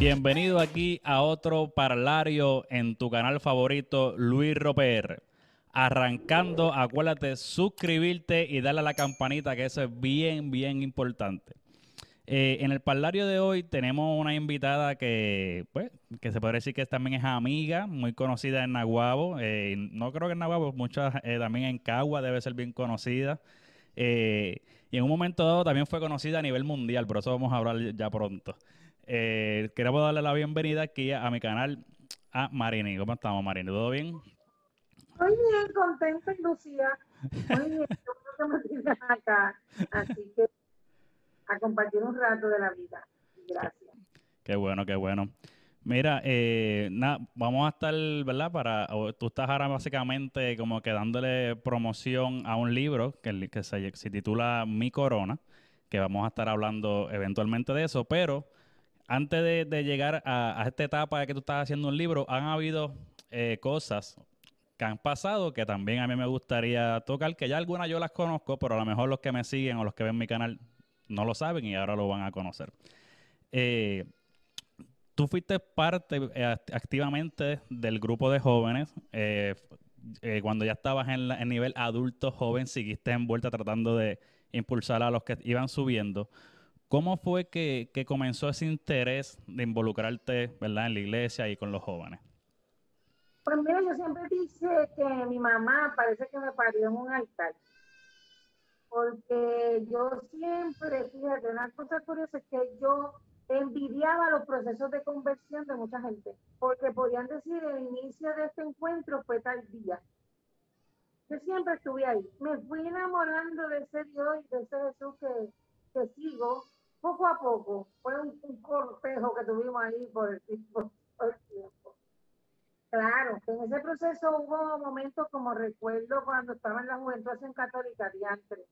Bienvenido aquí a otro parlario en tu canal favorito, Luis Roper. Arrancando, acuérdate suscribirte y darle a la campanita, que eso es bien, bien importante. Eh, en el parlario de hoy tenemos una invitada que, pues, que se puede decir que también es amiga, muy conocida en Nahuabo. Eh, no creo que en Nahuabo, muchas eh, también en Cagua debe ser bien conocida. y en un momento dado también fue conocida a nivel mundial, por eso vamos a hablar ya pronto. Eh, queremos darle la bienvenida aquí a, mi canal a Marini. ¿Cómo estamos, Marini? ¿Todo bien? Muy bien, contenta y Lucía. Muy bien, que me tienes acá. Así que a compartir un rato de la vida. Gracias. Qué bueno, qué bueno. Mira, eh, vamos a estar, ¿verdad? Para, tú estás ahora básicamente como que dándole promoción a un libro que, que se, se, titula Mi Corona, que vamos a estar hablando eventualmente de eso, pero antes de, llegar a, esta etapa de que tú estás haciendo un libro, han habido eh, cosas que han pasado que también a mí me gustaría tocar, que ya algunas yo las conozco, pero a lo mejor los que me siguen o los que ven mi canal no lo saben y ahora lo van a conocer. Eh, tú fuiste parte eh, activamente del grupo de jóvenes. cuando ya estabas en el nivel adulto joven, seguiste envuelta tratando de impulsar a los que iban subiendo. ¿Cómo fue que, comenzó ese interés de involucrarte ¿verdad? en la iglesia y con los jóvenes? Pues mira, yo siempre dice que mi mamá parece que me parió en un altar. Porque yo siempre, fíjate, una cosa curiosa es que yo envidiaba los procesos de conversión de mucha gente. Porque podían decir, el inicio de este encuentro fue tal día. Yo siempre estuve ahí. Me fui enamorando de ese Dios y de ese Jesús que, que sigo poco a poco, fue un, cortejo que tuvimos ahí por el, tiempo. Claro, en ese proceso hubo momentos como recuerdo cuando estaba en la juventud en católica, diantre.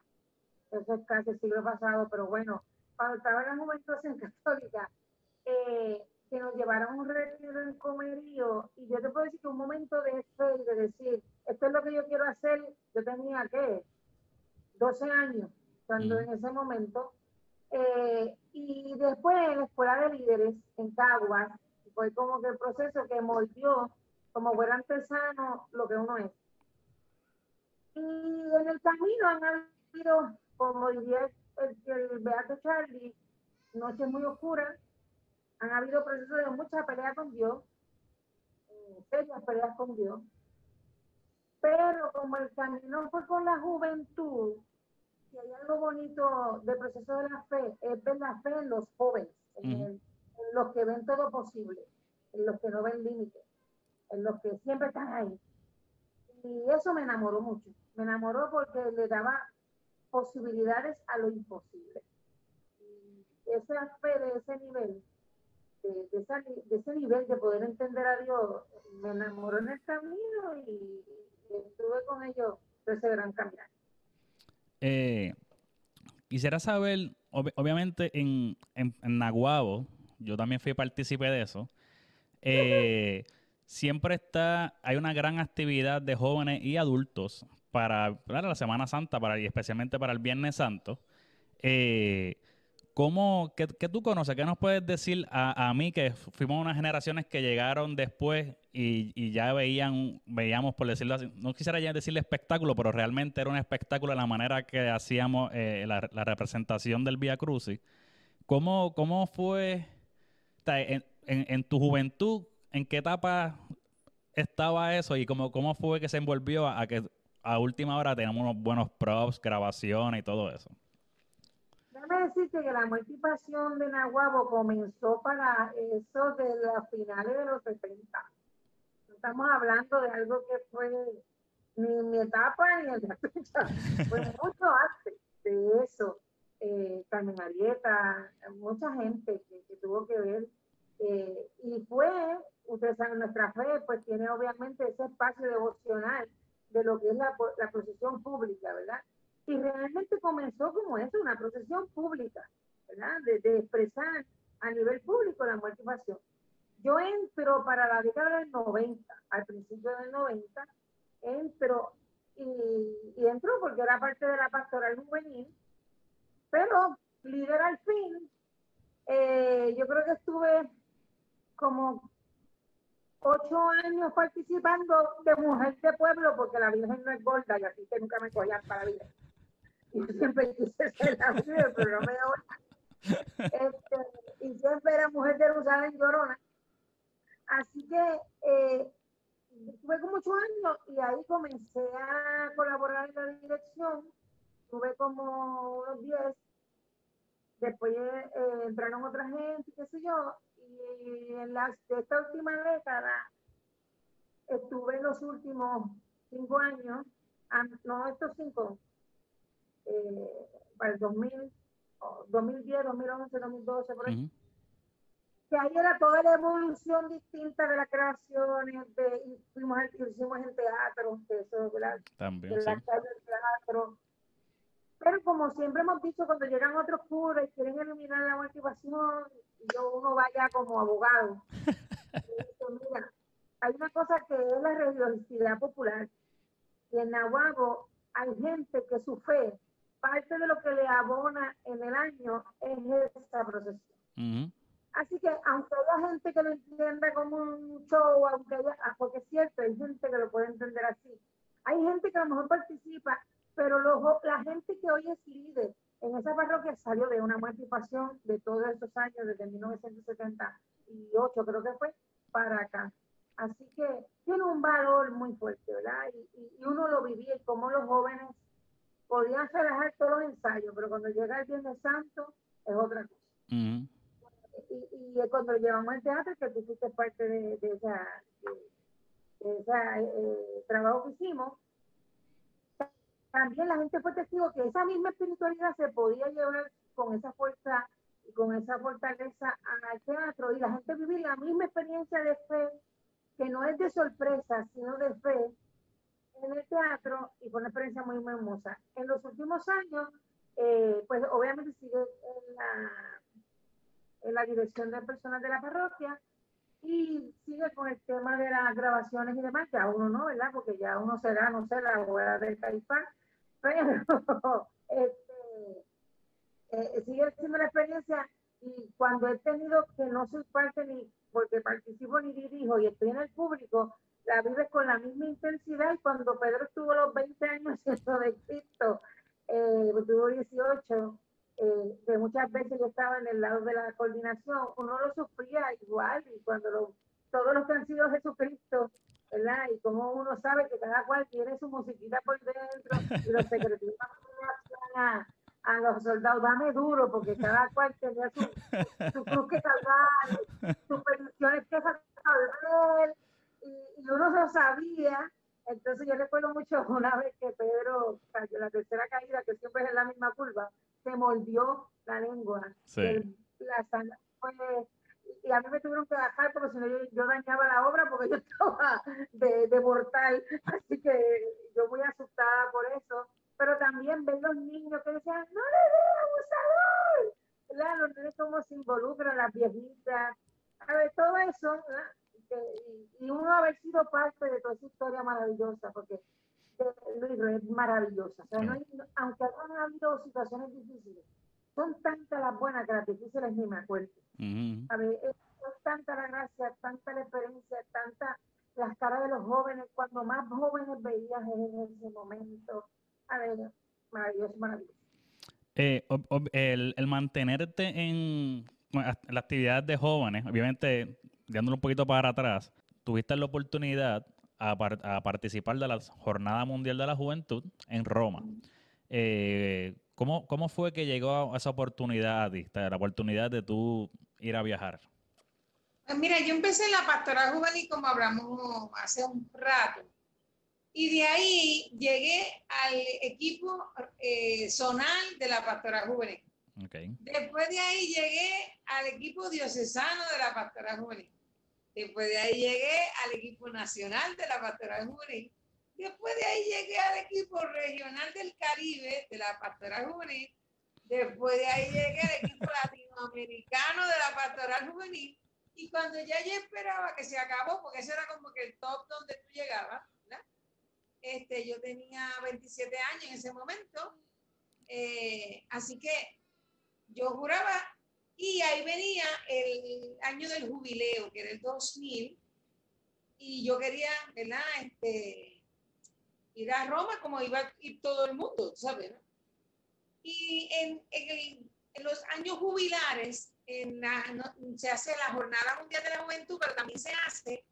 Eso es casi el siglo pasado, pero bueno, cuando estaba en la juventud en católica, eh, que nos llevaron un retiro en comerío, y yo te puedo decir que un momento de fe de decir, esto es lo que yo quiero hacer, yo tenía, ¿qué? 12 años, cuando en ese momento eh, y después en la escuela de líderes en Caguas, fue como que el proceso que moldeó como buen artesano lo que uno es. Y en el camino han habido, como diría el, el Beato Charlie, noches muy oscuras, han habido procesos de mucha pelea con Dios, serias peleas con Dios, pero como el camino fue con la juventud, si hay algo bonito del proceso de la fe, es ver la fe en los jóvenes, en, los que ven todo posible, en los que no ven límites, en los que siempre están ahí. Y eso me enamoró mucho. Me enamoró porque le daba posibilidades a lo imposible. Y esa fe de ese nivel, de, ese nivel de poder entender a Dios, me enamoró en el camino y, estuve con ellos ese gran caminar. Eh, quisiera saber, obviamente en, en, Naguabo, yo también fui partícipe de eso. Eh, siempre está, hay una gran actividad de jóvenes y adultos para, la Semana Santa para, y especialmente para el Viernes Santo. Eh, ¿Cómo, qué, tú conoces? ¿Qué nos puedes decir a, mí que fuimos unas generaciones que llegaron después y, ya veían, veíamos, por decirlo así, no quisiera ya decirle espectáculo, pero realmente era un espectáculo la manera que hacíamos eh, la, representación del Via Crucis. ¿Cómo, ¿Cómo fue en, tu juventud? ¿En qué etapa estaba eso y cómo, cómo fue que se envolvió a, que a última hora teníamos unos buenos props, grabaciones y todo eso? Déjame decirte que la multiplicación de Nahuabo comenzó para eso de las finales de los 70. estamos hablando de algo que fue ni mi etapa ni el fecha. Fue mucho antes de eso. Eh, Carmen Arieta, mucha gente que, tuvo que ver. Eh, y fue, ustedes saben, nuestra fe, pues tiene obviamente ese espacio devocional de lo que es la, la procesión pública, ¿verdad? Y realmente comenzó como eso, una procesión pública, ¿verdad? De, expresar a nivel público la pasión. Yo entro para la década del 90, al principio del 90, entro y, y entro porque era parte de la pastoral juvenil, pero líder al fin, eh, yo creo que estuve como ocho años participando de mujer de pueblo, porque la Virgen no es gorda y así que nunca me cogían para la vida. Y siempre quise ser la Virgen, pero no me da este, y siempre era mujer de en Llorona. Así que eh, tuve como ocho años y ahí comencé a colaborar en la dirección. Tuve como unos diez. Después eh, entraron otra gente, qué sé yo, y en las, de esta última década estuve los últimos cinco años, no estos cinco, eh, para el 2000, 2010, 2011, 2012, por ahí. Que ahí era toda la evolución distinta de las creaciones, de, fuimos, hicimos en teatro, de eso, ¿verdad? También, de la calle del teatro. Pero como siempre hemos dicho, cuando llegan otros curas y quieren eliminar la motivación, yo uno vaya como abogado. mira, hay una cosa que es la religiosidad popular. Y en Nahuabo hay gente que su fe, parte de lo que le abona en el año es esa procesión. Así que aunque haya gente que lo entienda como un show, aunque haya, ah, porque es cierto, hay gente que lo puede entender así. Hay gente que a lo mejor participa, pero la gente que hoy es líder en esa parroquia salió de una y pasión de todos esos años, desde 1978 creo que fue, para acá. Así que tiene un valor muy fuerte, ¿verdad? Y, uno lo vivía y como los jóvenes podían relajar todos los ensayos, pero cuando llega el Viernes Santo es otra cosa. y, y, cuando llevamos al teatro, que tú fuiste parte de, de esa, de, eh, trabajo que hicimos, también la gente fue testigo que esa misma espiritualidad se podía llevar con esa fuerza y con esa fortaleza al teatro. Y la gente vivir la misma experiencia de fe, que no es de sorpresa, sino de fe en el teatro y fue una experiencia muy, muy hermosa. En los últimos años, eh, pues obviamente sigue en la, en la dirección de personas de la parroquia y sigue con el tema de las grabaciones y demás, ya uno no, ¿verdad? Porque ya uno será, no sé, la abogada del Caifán, pero este, eh, sigue siendo la experiencia y cuando he tenido que no soy parte ni porque participo ni dirijo y estoy en el público, la vives con la misma intensidad y cuando Pedro estuvo los 20 años eso de Cristo, eh, tuvo 18, eh, que muchas veces yo estaba en el lado de la coordinación, uno lo sufría igual y cuando todos los que han sido Jesucristo ¿verdad? Y como uno sabe que cada cual tiene su musiquita por dentro y los secretos a, los soldados, dame duro, porque cada cual tenía su, su cruz que salvar, sus peticiones que salvar, y, y uno lo sabía. Entonces yo recuerdo mucho una vez que Pedro cayó la tercera caída, que siempre es en la misma curva, se mordió la lengua. Sí. la fue y a mí me tuvieron que bajar porque si no yo, dañaba la obra porque yo estaba de, de, mortal, así que yo muy asustada por eso, pero también ver los niños que decían, no le den abusador, ¿verdad? Los niños como se involucran, las viejitas, a ver, todo eso, y, y, uno haber sido parte de toda esa historia maravillosa, porque Luis es maravillosa, o sea, no hay, aunque hayan habido situaciones difíciles, son tantas las buenas que las difíciles ni me acuerdo. A ver, es, tanta la gracia, tanta la experiencia, tanta las caras de los jóvenes, cuando más jóvenes veías en ese momento. A ver, maravilloso, maravilloso. Eh, el, el, mantenerte en la actividad de jóvenes, obviamente, dándolo un poquito para atrás, tuviste la oportunidad a, a participar de la Jornada Mundial de la Juventud en Roma. Eh, ¿Cómo, ¿Cómo fue que llegó a esa oportunidad a ti, la oportunidad de tú ir a viajar? Pues mira, yo empecé en la pastoral juvenil como hablamos hace un rato. Y de ahí llegué al equipo eh, zonal de la pastoral juvenil. Okay. Después de ahí llegué al equipo diocesano de la pastoral juvenil. Después de ahí llegué al equipo nacional de la pastoral juvenil. Después de ahí llegué al equipo regional del Caribe de la Pastoral Juvenil. Después de ahí llegué al equipo latinoamericano de la Pastoral Juvenil. Y cuando ya yo esperaba que se acabó, porque ese era como que el top donde tú llegabas, ¿verdad? Este, yo tenía 27 años en ese momento. Eh, así que yo juraba Y ahí venía el año del jubileo, que era el 2000, y yo quería, ¿verdad? Este, ir a Roma como iba a ir todo el mundo, ¿sabes? Y en, en, en, los años jubilares en la, se hace la Jornada Mundial de la Juventud, pero también se hace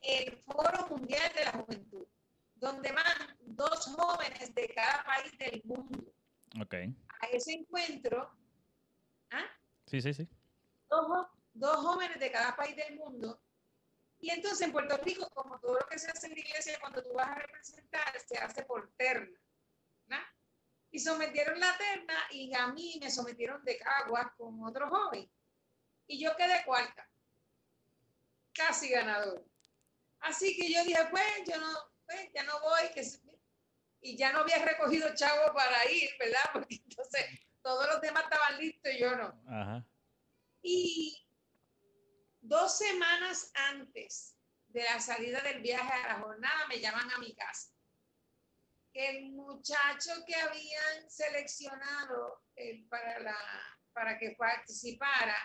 el Foro Mundial de la Juventud, donde van dos jóvenes de cada país del mundo. Okay. A ese encuentro. ¿ah? Sí, sí, sí. Dos, jóvenes de cada país del mundo y entonces en Puerto Rico, como todo lo que se hace en la iglesia, cuando tú vas a representar, se hace por terna. ¿no? Y sometieron la terna y a mí me sometieron de caguas con otro joven. Y yo quedé cuarta. Casi ganador. Así que yo dije, pues, yo no, pues, ya no voy. Que... Y ya no había recogido chavo para ir, ¿verdad? Porque entonces todos los demás estaban listos y yo no. Ajá. Y Dos semanas antes de la salida del viaje a la jornada me llaman a mi casa. El muchacho que habían seleccionado eh, para, la, para que participara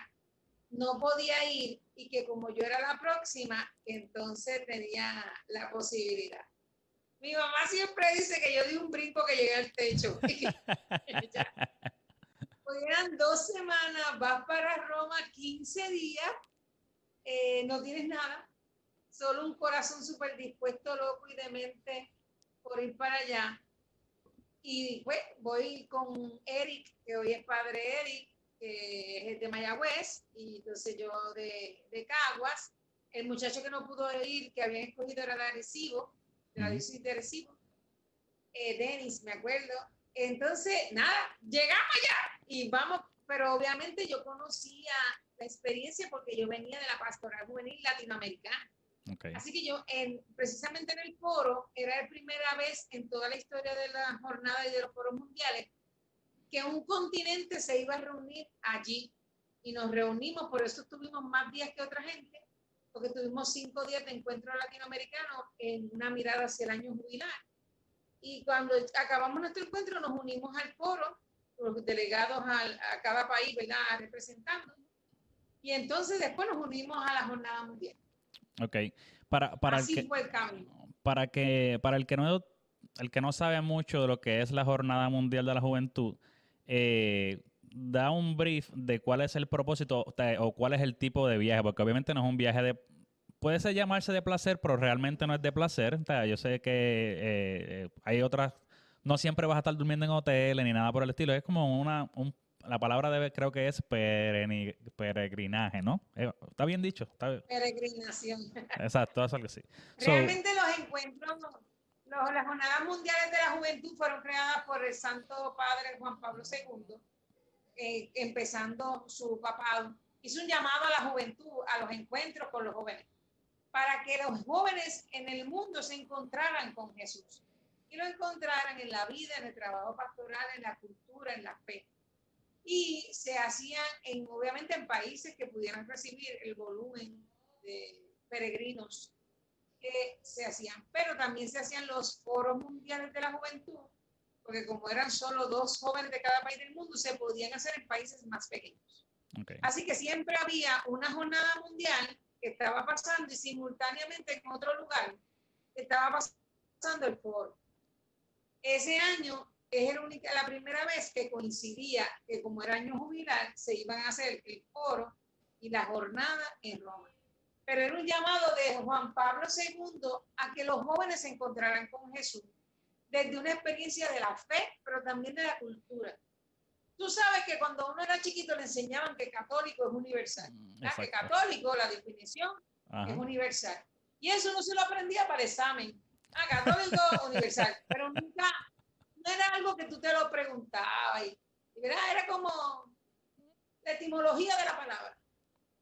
no podía ir y que como yo era la próxima, entonces tenía la posibilidad. Mi mamá siempre dice que yo di un brinco que llegué al techo. eran dos semanas, vas para Roma 15 días eh, no tienes nada, solo un corazón súper dispuesto, loco y demente por ir para allá. Y pues voy con Eric, que hoy es padre Eric, que es de Mayagüez, y entonces yo de, de Caguas. El muchacho que no pudo ir, que habían escogido era de Arecibo, de la de Arecibo. Eh, Denis, me acuerdo. Entonces, nada, llegamos ya y vamos, pero obviamente yo conocía la experiencia porque yo venía de la pastoral juvenil latinoamericana. Así que yo, en, precisamente en el foro, era la primera vez en toda la historia de la jornada y de los foros mundiales que un continente se iba a reunir allí. Y nos reunimos, por eso tuvimos más días que otra gente, porque tuvimos cinco días de encuentro latinoamericano en una mirada hacia el año jubilar. Y cuando acabamos nuestro encuentro, nos unimos al foro, los delegados a cada país, ¿verdad?, representando y entonces después nos unimos a la jornada mundial. Ok. Para, para Así el que, fue el cambio. Para, que, para el que no el que no sabe mucho de lo que es la Jornada Mundial de la Juventud, eh, da un brief de cuál es el propósito o cuál es el tipo de viaje, porque obviamente no es un viaje de... Puede ser llamarse de placer, pero realmente no es de placer. yo sé que eh, eh, hay otras... No siempre vas a estar durmiendo en hoteles ni nada por el estilo. Es como una, un la palabra debe, creo que es peregrinaje, ¿no? Eh, está bien dicho. Está... Peregrinación. Exacto, eso es que sí. Realmente los encuentros, los, las jornadas mundiales de la juventud fueron creadas por el Santo Padre Juan Pablo II, eh, empezando su papado. Hizo un llamado a la juventud, a los encuentros con los jóvenes, para que los jóvenes en el mundo se encontraran con Jesús y lo encontraran en la vida, en el trabajo pastoral, en la cultura, en la fe y se hacían en, obviamente en países que pudieran recibir el volumen de peregrinos que se hacían, pero también se hacían los foros mundiales de la juventud, porque como eran solo dos jóvenes de cada país del mundo, se podían hacer en países más pequeños. Así que siempre había una jornada mundial que estaba pasando y simultáneamente en otro lugar estaba pasando el foro. Ese año es la, única, la primera vez que coincidía que como era año jubilar, se iban a hacer el foro y la jornada en Roma. Pero era un llamado de Juan Pablo II a que los jóvenes se encontraran con Jesús desde una experiencia de la fe, pero también de la cultura. Tú sabes que cuando uno era chiquito le enseñaban que católico es universal. Mm, que católico, la definición, es universal. Y eso no se lo aprendía para el examen. Católico universal. Pero nunca no era algo que tú te lo preguntabas. Y, Era como la etimología de la palabra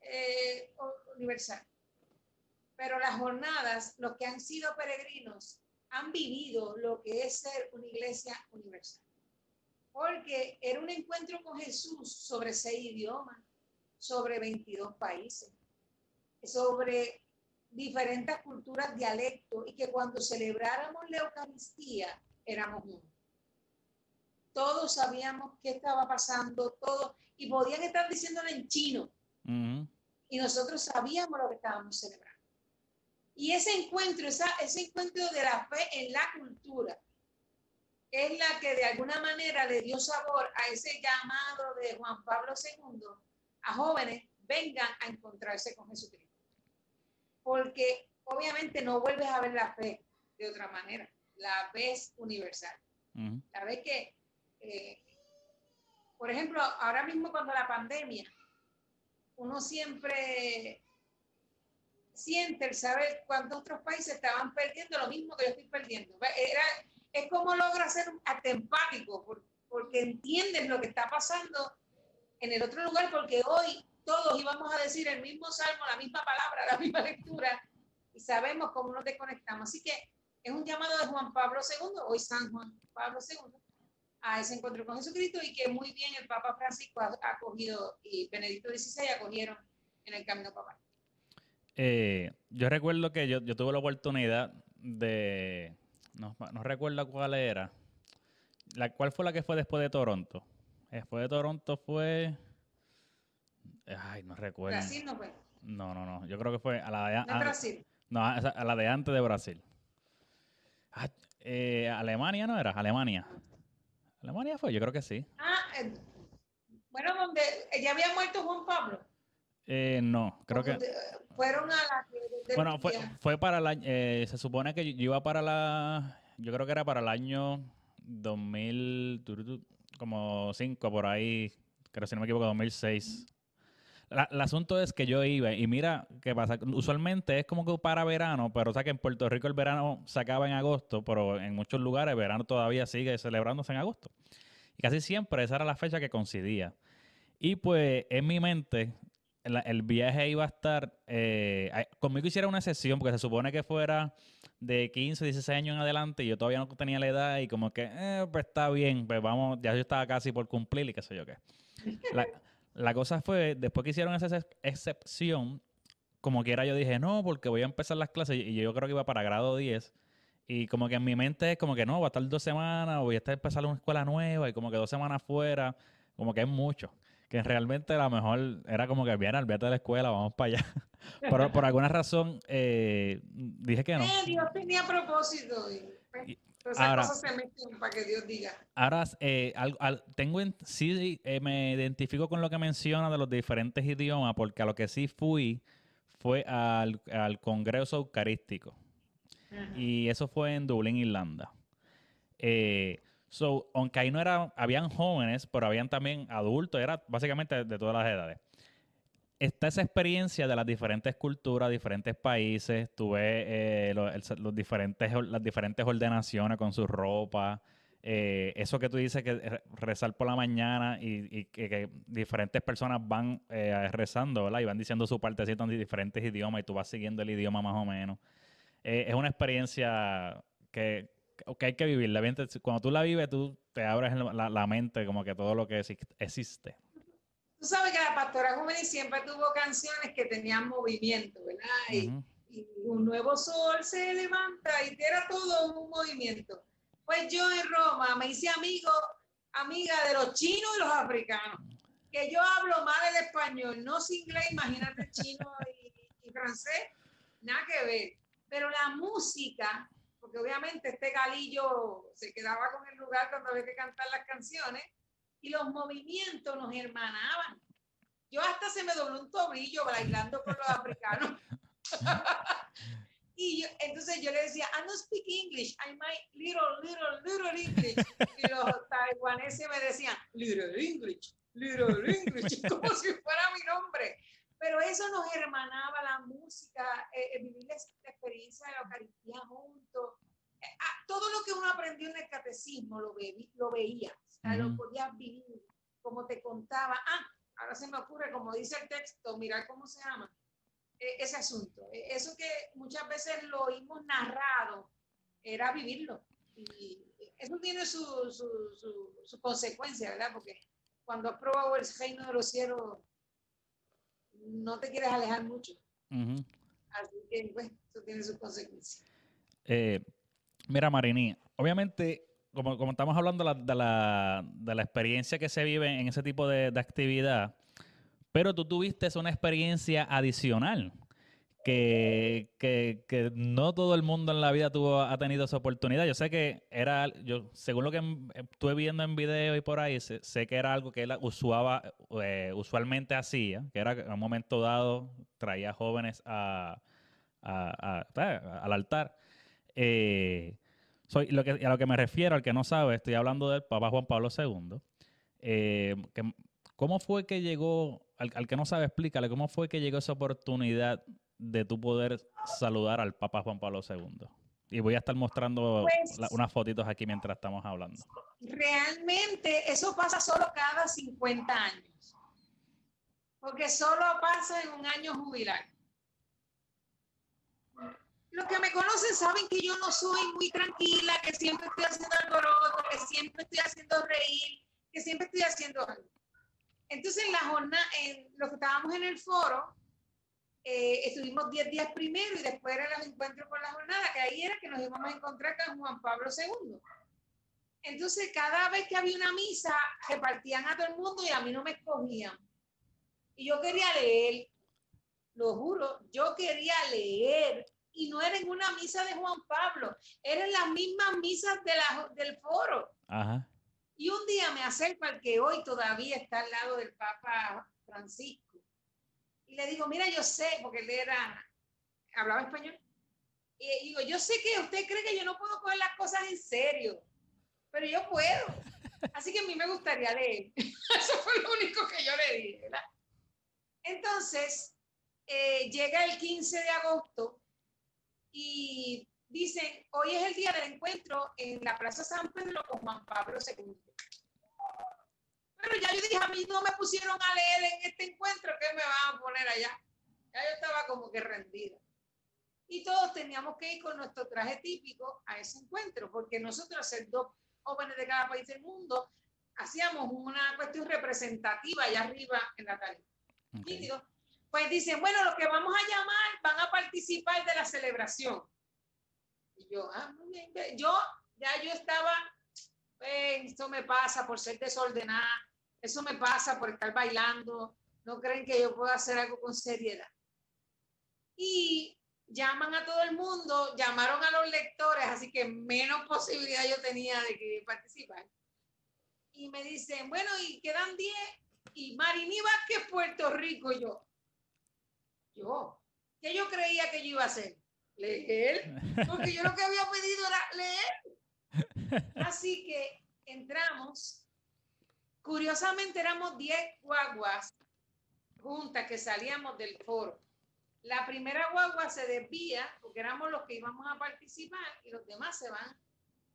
eh, universal. Pero las jornadas, los que han sido peregrinos, han vivido lo que es ser una iglesia universal. Porque era un encuentro con Jesús sobre seis idiomas, sobre 22 países, sobre diferentes culturas, dialectos, y que cuando celebráramos la Eucaristía éramos uno. todos sabíamos qué estaba pasando, todo, y podían estar diciéndolo en chino. Y nosotros sabíamos lo que estábamos celebrando. Y ese encuentro, esa, ese encuentro de la fe en la cultura, es la que de alguna manera le dio sabor a ese llamado de Juan Pablo II a jóvenes, vengan a encontrarse con Jesucristo. Porque obviamente no vuelves a ver la fe de otra manera. La fe es universal. Ujú. La vez que, eh, por ejemplo, ahora mismo cuando la pandemia, uno siempre siente el saber cuántos otros países estaban perdiendo lo mismo que yo estoy perdiendo. Era, es como logra ser hasta empático, por- porque entienden lo que está pasando en el otro lugar, porque hoy todos íbamos a decir el mismo salmo, la misma palabra, la misma lectura, y sabemos cómo nos desconectamos. Así que es un llamado de Juan Pablo II, hoy San Juan Pablo II, a ese encuentro con Jesucristo y que muy bien el Papa Francisco ha acogido y Benedicto XVI acogieron en el camino papal. Eh, yo recuerdo que yo, yo tuve la oportunidad de. No, no recuerdo cuál era. La, ¿Cuál fue la que fue después de Toronto? Después de Toronto fue. Ay, no recuerdo. Brasil no fue, No, no, no. Yo creo que fue a la de, no es a- Brasil. no, a, la de antes de Brasil. Ah, eh, Alemania no era, Alemania. Alemania fue, yo creo que sí. Ah, eh, bueno, donde ya había muerto Juan Pablo. Eh, no, creo que. Eh, Fueron a la de Bueno, fue, fue para el año, eh, se supone que yo iba para la, yo creo que era para el año 2000, turutu, como 5 por ahí, creo si no me equivoco, 2006. La- el asunto es que yo iba y mira qué pasa, usualmente es como que para verano, pero o sea que en Puerto Rico el verano se acaba en agosto, pero en muchos lugares el verano todavía sigue celebrándose en agosto. Y casi siempre esa era la fecha que coincidía. Y pues en mi mente el viaje iba a estar, eh, conmigo hiciera una sesión, porque se supone que fuera de 15, 16 años en adelante y yo todavía no tenía la edad y como que, eh, pues está bien, pues vamos, ya yo estaba casi por cumplir y qué sé yo qué. La cosa fue, después que hicieron esa ex- excepción, como quiera yo dije, no, porque voy a empezar las clases y yo creo que iba para grado 10. Y como que en mi mente es como que no, va a estar dos semanas, voy a estar empezando una escuela nueva y como que dos semanas fuera, como que es mucho. Que realmente a lo mejor era como que bien, olvídate de la escuela, vamos para allá. Pero por alguna razón eh, dije que no. Eh, Dios tenía propósito. Pues, esas ahora- cosas se meten para que Dios diga. Ahora, eh, al- al- tengo en, sí eh, me identifico con lo que menciona de los diferentes idiomas, porque a lo que sí fui fue al, al Congreso Eucarístico. Y eso fue en Dublín, Irlanda. Eh, so, aunque ahí no era, habían jóvenes, pero habían también adultos, era básicamente de todas las edades. Está esa experiencia de las diferentes culturas, diferentes países, tuve eh, los diferentes, las diferentes ordenaciones con su ropa, eh, eso que tú dices que re- rezar por la mañana y, que, diferentes personas van eh, rezando, ¿verdad? Y van diciendo su partecita en diferentes idiomas y tú vas siguiendo el idioma más o menos. Eh, es una experiencia que, que hay que vivirla. Cuando tú la vives, tú te abres la, la mente como que todo lo que exi- existe. Tú sabes que la pastora juvenil siempre tuvo canciones que tenían movimiento, ¿verdad? Y, Ujú. y un nuevo sol se levanta y era todo un movimiento. Pues yo en Roma me hice amigo, amiga de los chinos y los africanos. Que yo hablo mal el español, no sé inglés, imagínate chino y, y francés, nada que ver. Pero la música, porque obviamente este galillo se quedaba con el lugar cuando había que cantar las canciones, y los movimientos nos hermanaban. Yo hasta se me dobló un tobillo bailando con los africanos. y entonces yo le decía, I don't speak English, I might little, little, little English. Y los taiwaneses me decían, little English, little English, como si fuera mi nombre. Pero eso nos hermanaba la música, eh, eh, vivir la experiencia de la Eucaristía juntos. Todo lo que uno aprendió en el catecismo lo, veí- lo veía, o sea, lo podías vivir, como te contaba. Ah, ahora se me ocurre, como dice el texto, mirar cómo se llama eh, ese asunto. Eh, Eso que muchas veces lo oímos narrado, era vivirlo. Y eso tiene su, su, su, su consecuencia, ¿verdad? Porque cuando has probado el reino de los cielos, no te quieres alejar mucho. Ujú. Así que, pues, eso tiene sus consecuencias. Eh, mira, Marini, obviamente como, estamos hablando la- de la, experiencia que se vive en ese tipo de, actividad, pero tú tuviste una experiencia adicional que, que, que no todo el mundo en la vida tuvo, ha tenido esa oportunidad. Yo sé que era, yo según lo que em- estuve viendo en video y por ahí, sé, que era algo que él usuaba, eh, usualmente hacía, que era que en un momento dado traía jóvenes a- al altar. Eh, soy, lo que, a lo que me refiero, al que no sabe, estoy hablando del Papa Juan Pablo II. Eh, que- ¿Cómo fue que llegó, al, al que no sabe, explícale, cómo fue que llegó esa oportunidad de tu poder saludar al Papa Juan Pablo II? Y voy a estar mostrando Pues- la- unas fotitos aquí mientras estamos hablando. Realmente eso pasa solo cada 50 años. Porque solo pasa en un año jubilar. Los que me conocen saben que yo no soy muy tranquila, que siempre estoy haciendo alboroto, que siempre estoy haciendo reír, que siempre estoy haciendo algo. Entonces, en la jornada, en lo que estábamos en el foro, eh, estuvimos 10 días primero y después era los encuentros por la jornada, que ahí era que nos íbamos a encontrar con Juan Pablo II. Entonces, cada vez que había una misa, repartían a todo el mundo y a mí no me escogían. Y yo quería leer, lo juro, yo quería leer. Y no era en una misa de Juan Pablo, eran las mismas misas de la- del foro. Ajá. Y un día me acerco al que hoy todavía está al lado del Papa Francisco. Y le digo, mira, yo sé, porque él era, hablaba español. Y digo, yo sé que usted cree que yo no puedo coger las cosas en serio, pero yo puedo. Así que a mí me gustaría leer. Eso fue lo único que yo le dije, ¿verdad? Entonces, eh, llega el 15 de agosto y dicen, hoy es el día del encuentro en la Plaza San Pedro con Juan Pablo II. Pero ya yo dije, a mí no me pusieron a leer en este encuentro, ¿qué me van a poner allá? Ya yo estaba como que rendida. Y todos teníamos que ir con nuestro traje típico a ese encuentro, porque nosotros, ser dos jóvenes de cada país del mundo, hacíamos una cuestión representativa allá arriba en la tarima. ok. Nítido. Pues dicen, bueno, los que vamos a llamar van a participar de la celebración. Y yo, ah, muy bien. Yo, ya yo estaba, "Eh, esto me pasa por ser desordenada, eso me pasa por estar bailando, no creen que yo pueda hacer algo con seriedad. Y llaman a todo el mundo, llamaron a los lectores, así que menos posibilidad yo tenía de que participar. Y me dicen, bueno, y quedan 10 y Marini Vázquez, Puerto Rico, y yo. Yo, ¿qué yo creía que yo iba a hacer? Leer, porque yo lo que había pedido era leer. Así que entramos. Curiosamente éramos 10 guaguas juntas que salíamos del foro. La primera guagua se desvía porque éramos los que íbamos a participar y los demás se van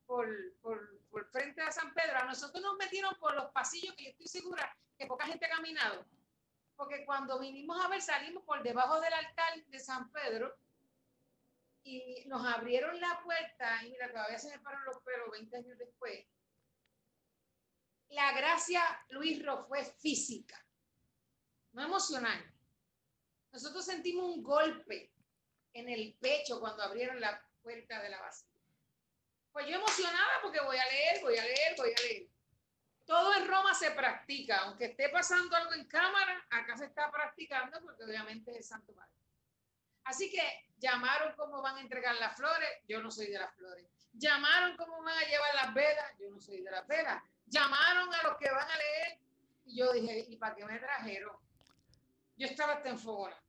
por, por, por frente a San Pedro. A nosotros nos metieron por los pasillos que yo estoy segura que poca gente ha caminado. Porque cuando vinimos a ver, salimos por debajo del altar de San Pedro y nos abrieron la puerta. Y mira, todavía se me paran los pelos 20 años después. La gracia, Luis Ro, fue física, no emocional. Nosotros sentimos un golpe en el pecho cuando abrieron la puerta de la basílica. Pues yo emocionada porque voy a leer, voy a leer, voy a leer. Todo en Roma se practica, aunque esté pasando algo en cámara, acá se está practicando porque obviamente es el Santo Padre. Así que llamaron cómo van a entregar las flores, yo no soy de las flores. Llamaron cómo van a llevar las velas, yo no soy de las velas. Llamaron a los que van a leer y yo dije, ¿y para qué me trajeron? Yo estaba hasta en fogona.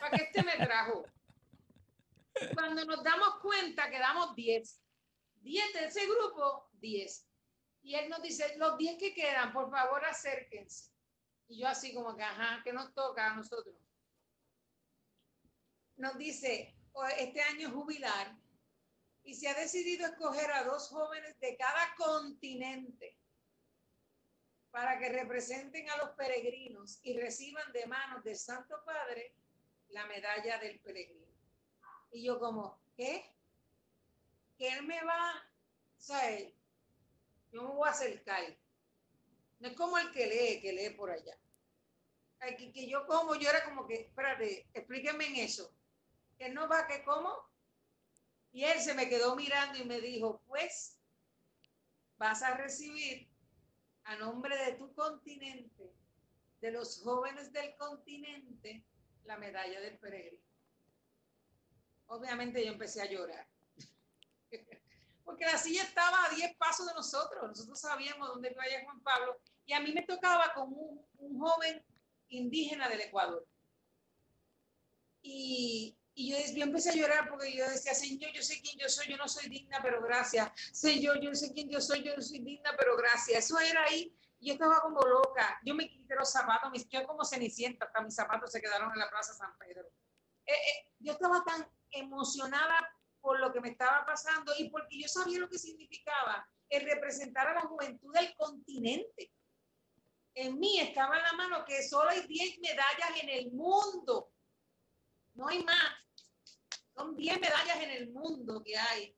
¿Para qué este me trajo? Cuando nos damos cuenta, quedamos 10. 10 de ese grupo, 10. Y él nos dice, los 10 que quedan, por favor, acérquense. Y yo así como que, ajá, que nos toca a nosotros. Nos dice, "O- este año jubilar y se ha decidido escoger a dos jóvenes de cada continente para que representen a los peregrinos y reciban de manos del Santo Padre la medalla del peregrino. Y yo como, ¿qué? Que él me va, ¿sabes? Yo me voy a acercar. No es como el que lee, que lee por allá. Ay, que, yo como, yo era como que, espérate, explíqueme en eso. Que no va, que como. Y él se me quedó mirando y me dijo, pues, vas a recibir a nombre de tu continente, de los jóvenes del continente, la medalla del peregrino. Obviamente yo empecé a llorar. Porque la silla estaba a 10 pasos de nosotros. Nosotros sabíamos dónde iba a Juan Pablo. Y a mí me tocaba con un, un joven indígena del Ecuador. Y, y yo, yo, empecé a llorar porque yo decía, Señor, yo sé quién yo soy, yo no soy digna, pero gracias. Señor, yo sé quién yo soy, yo no soy digna, pero gracias. Eso era ahí. Yo estaba como loca. Yo me quité los zapatos, yo como cenicienta, hasta mis zapatos se quedaron en la Plaza San Pedro. Eh, eh, yo estaba tan emocionada por lo que me estaba pasando y porque yo sabía lo que significaba el representar a la juventud del continente. En mí estaba la mano que solo hay 10 medallas en el mundo no hay más. Son 10 medallas en el mundo que hay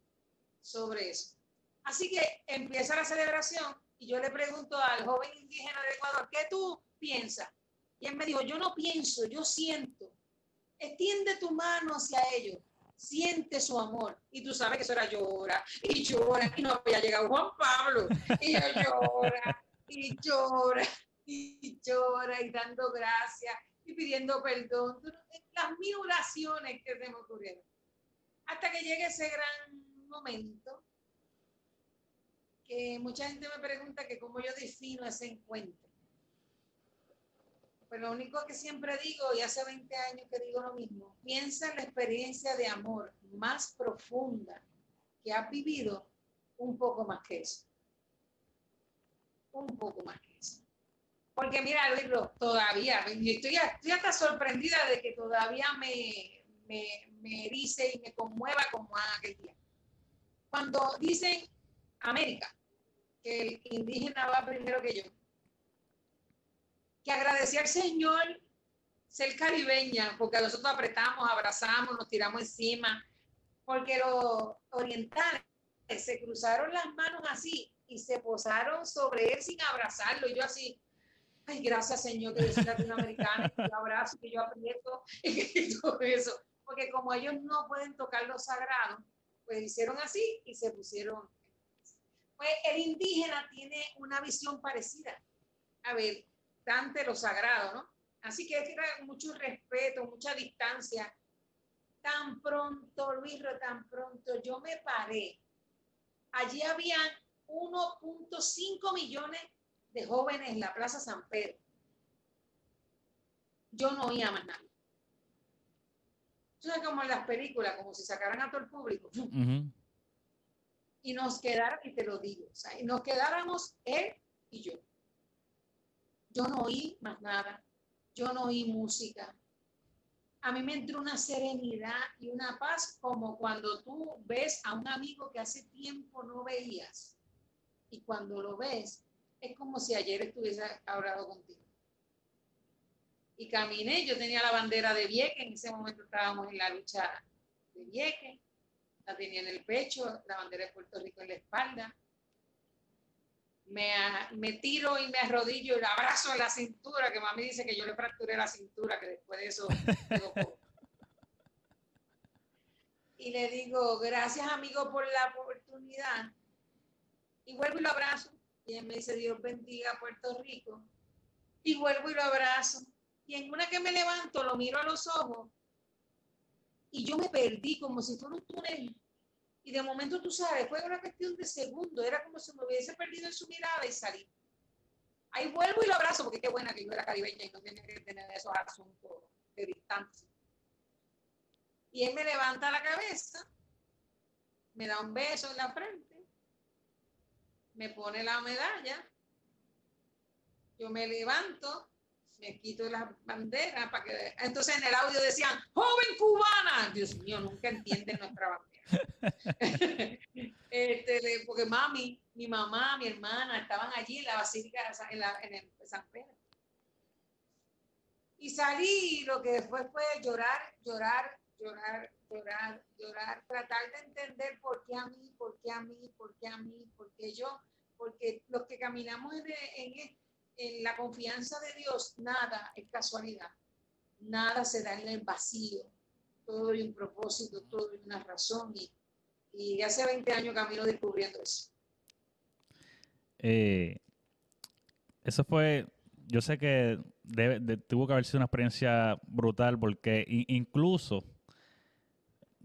sobre eso. Así que empieza la celebración y yo le pregunto al joven indígena de Ecuador, ¿qué tú piensas? Y él me dijo, yo no pienso, yo siento. Extiende tu mano hacia ellos, siente su amor. Y tú sabes que eso era llora y llora. Y no había llegado Juan Pablo. Y yo llora y llora y llora y dando gracias y pidiendo perdón. Las mil oraciones que se me ocurrieron. Hasta que llegue ese gran momento que mucha gente me pregunta que cómo yo defino ese encuentro. Pues lo único que siempre digo, y hace 20 años que digo lo mismo, piensa en la experiencia de amor más profunda que has vivido un poco más que eso. Un poco más que porque mira, Luis, todavía, estoy, estoy hasta sorprendida de que todavía me, me, me erice y me conmueva como aquel día. Cuando dicen América, que el indígena va primero que yo, que agradecer al Señor ser caribeña, porque nosotros apretamos, abrazamos, nos tiramos encima, porque los orientales se cruzaron las manos así y se posaron sobre él sin abrazarlo, y yo así, ay, gracias Señor, que yo soy latinoamericana, que yo abrazo, que yo aprieto, y todo eso. Porque como ellos no pueden tocar lo sagrado, pues hicieron así y se pusieron. Pues el indígena tiene una visión parecida. A ver, Dante lo sagrado, ¿no? Así que tiene mucho respeto, mucha distancia. Tan pronto, Luis, tan pronto yo me paré. Allí habían 1.5 millones de jóvenes en la Plaza San Pedro. Yo no oía más nada. Eso es como en las películas, como si sacaran a todo el público. Y nos quedaron, y te lo digo, o sea, y nos quedáramos él y yo. Yo no oí más nada. Yo no oí música. A mí me entró una serenidad y una paz como cuando tú ves a un amigo que hace tiempo no veías. Y cuando lo ves, es como si ayer estuviese hablado contigo. Y caminé, yo tenía la bandera de Vieques, en ese momento estábamos en la lucha de Vieques, la tenía en el pecho, la bandera de Puerto Rico en la espalda. Me, me tiro y me arrodillo y la abrazo en la cintura, que mami dice que yo le fracturé la cintura, que después de eso Y le digo, gracias amigo por la oportunidad. Y vuelvo y lo abrazo y él me dice, Dios bendiga Puerto Rico. Y vuelvo y lo abrazo. Y en una que me levanto, lo miro a los ojos. Y yo me perdí como si fuera un túnel. Y de momento, tú sabes, fue una cuestión de segundo. Era como si me hubiese perdido en su mirada y salí. Ahí vuelvo y lo abrazo, porque qué buena que yo era caribeña y no tenía que tener esos asuntos de distancia. Y él me levanta la cabeza, me da un beso en la frente me pone la medalla, yo me levanto, me quito la bandera para que... Entonces en el audio decían, joven cubana. Dios mío, nunca entienden nuestra bandera. este, porque mami, mi mamá, mi hermana estaban allí en la Basílica, en, en San Pedro. Y salí lo que fue fue llorar, llorar, llorar, llorar, llorar, tratar de entender por qué a mí, por qué a mí, por qué a mí, por qué yo, porque los que caminamos en, en, la confianza de Dios, nada es casualidad, nada se da en el vacío, todo hay un propósito, todo hay una razón y, y hace 20 años camino descubriendo eso. Eh, eso fue, yo sé que tuvo que haber sido una experiencia brutal porque incluso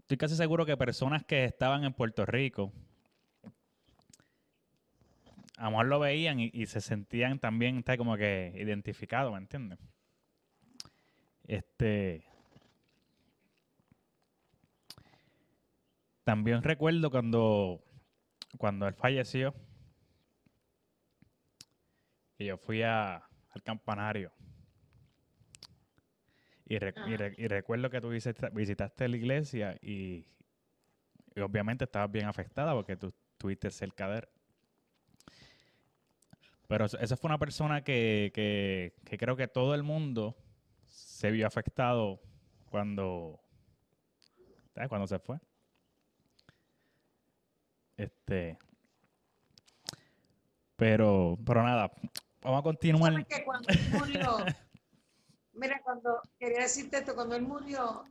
estoy casi seguro que personas que estaban en Puerto Rico a lo mejor lo veían y, se sentían también como que identificados, ¿me entiendes? Este. También recuerdo cuando, cuando él falleció y yo fui al campanario. Y, recuerdo que tú visitaste, la iglesia y, obviamente estabas bien afectada porque tú estuviste cerca de él. Pero esa fue una persona que, que, creo que todo el mundo se vio afectado cuando, cuando se fue. Este, pero, pero nada, vamos a continuar. Que cuando él murió, mira, cuando quería decirte esto, cuando él murió,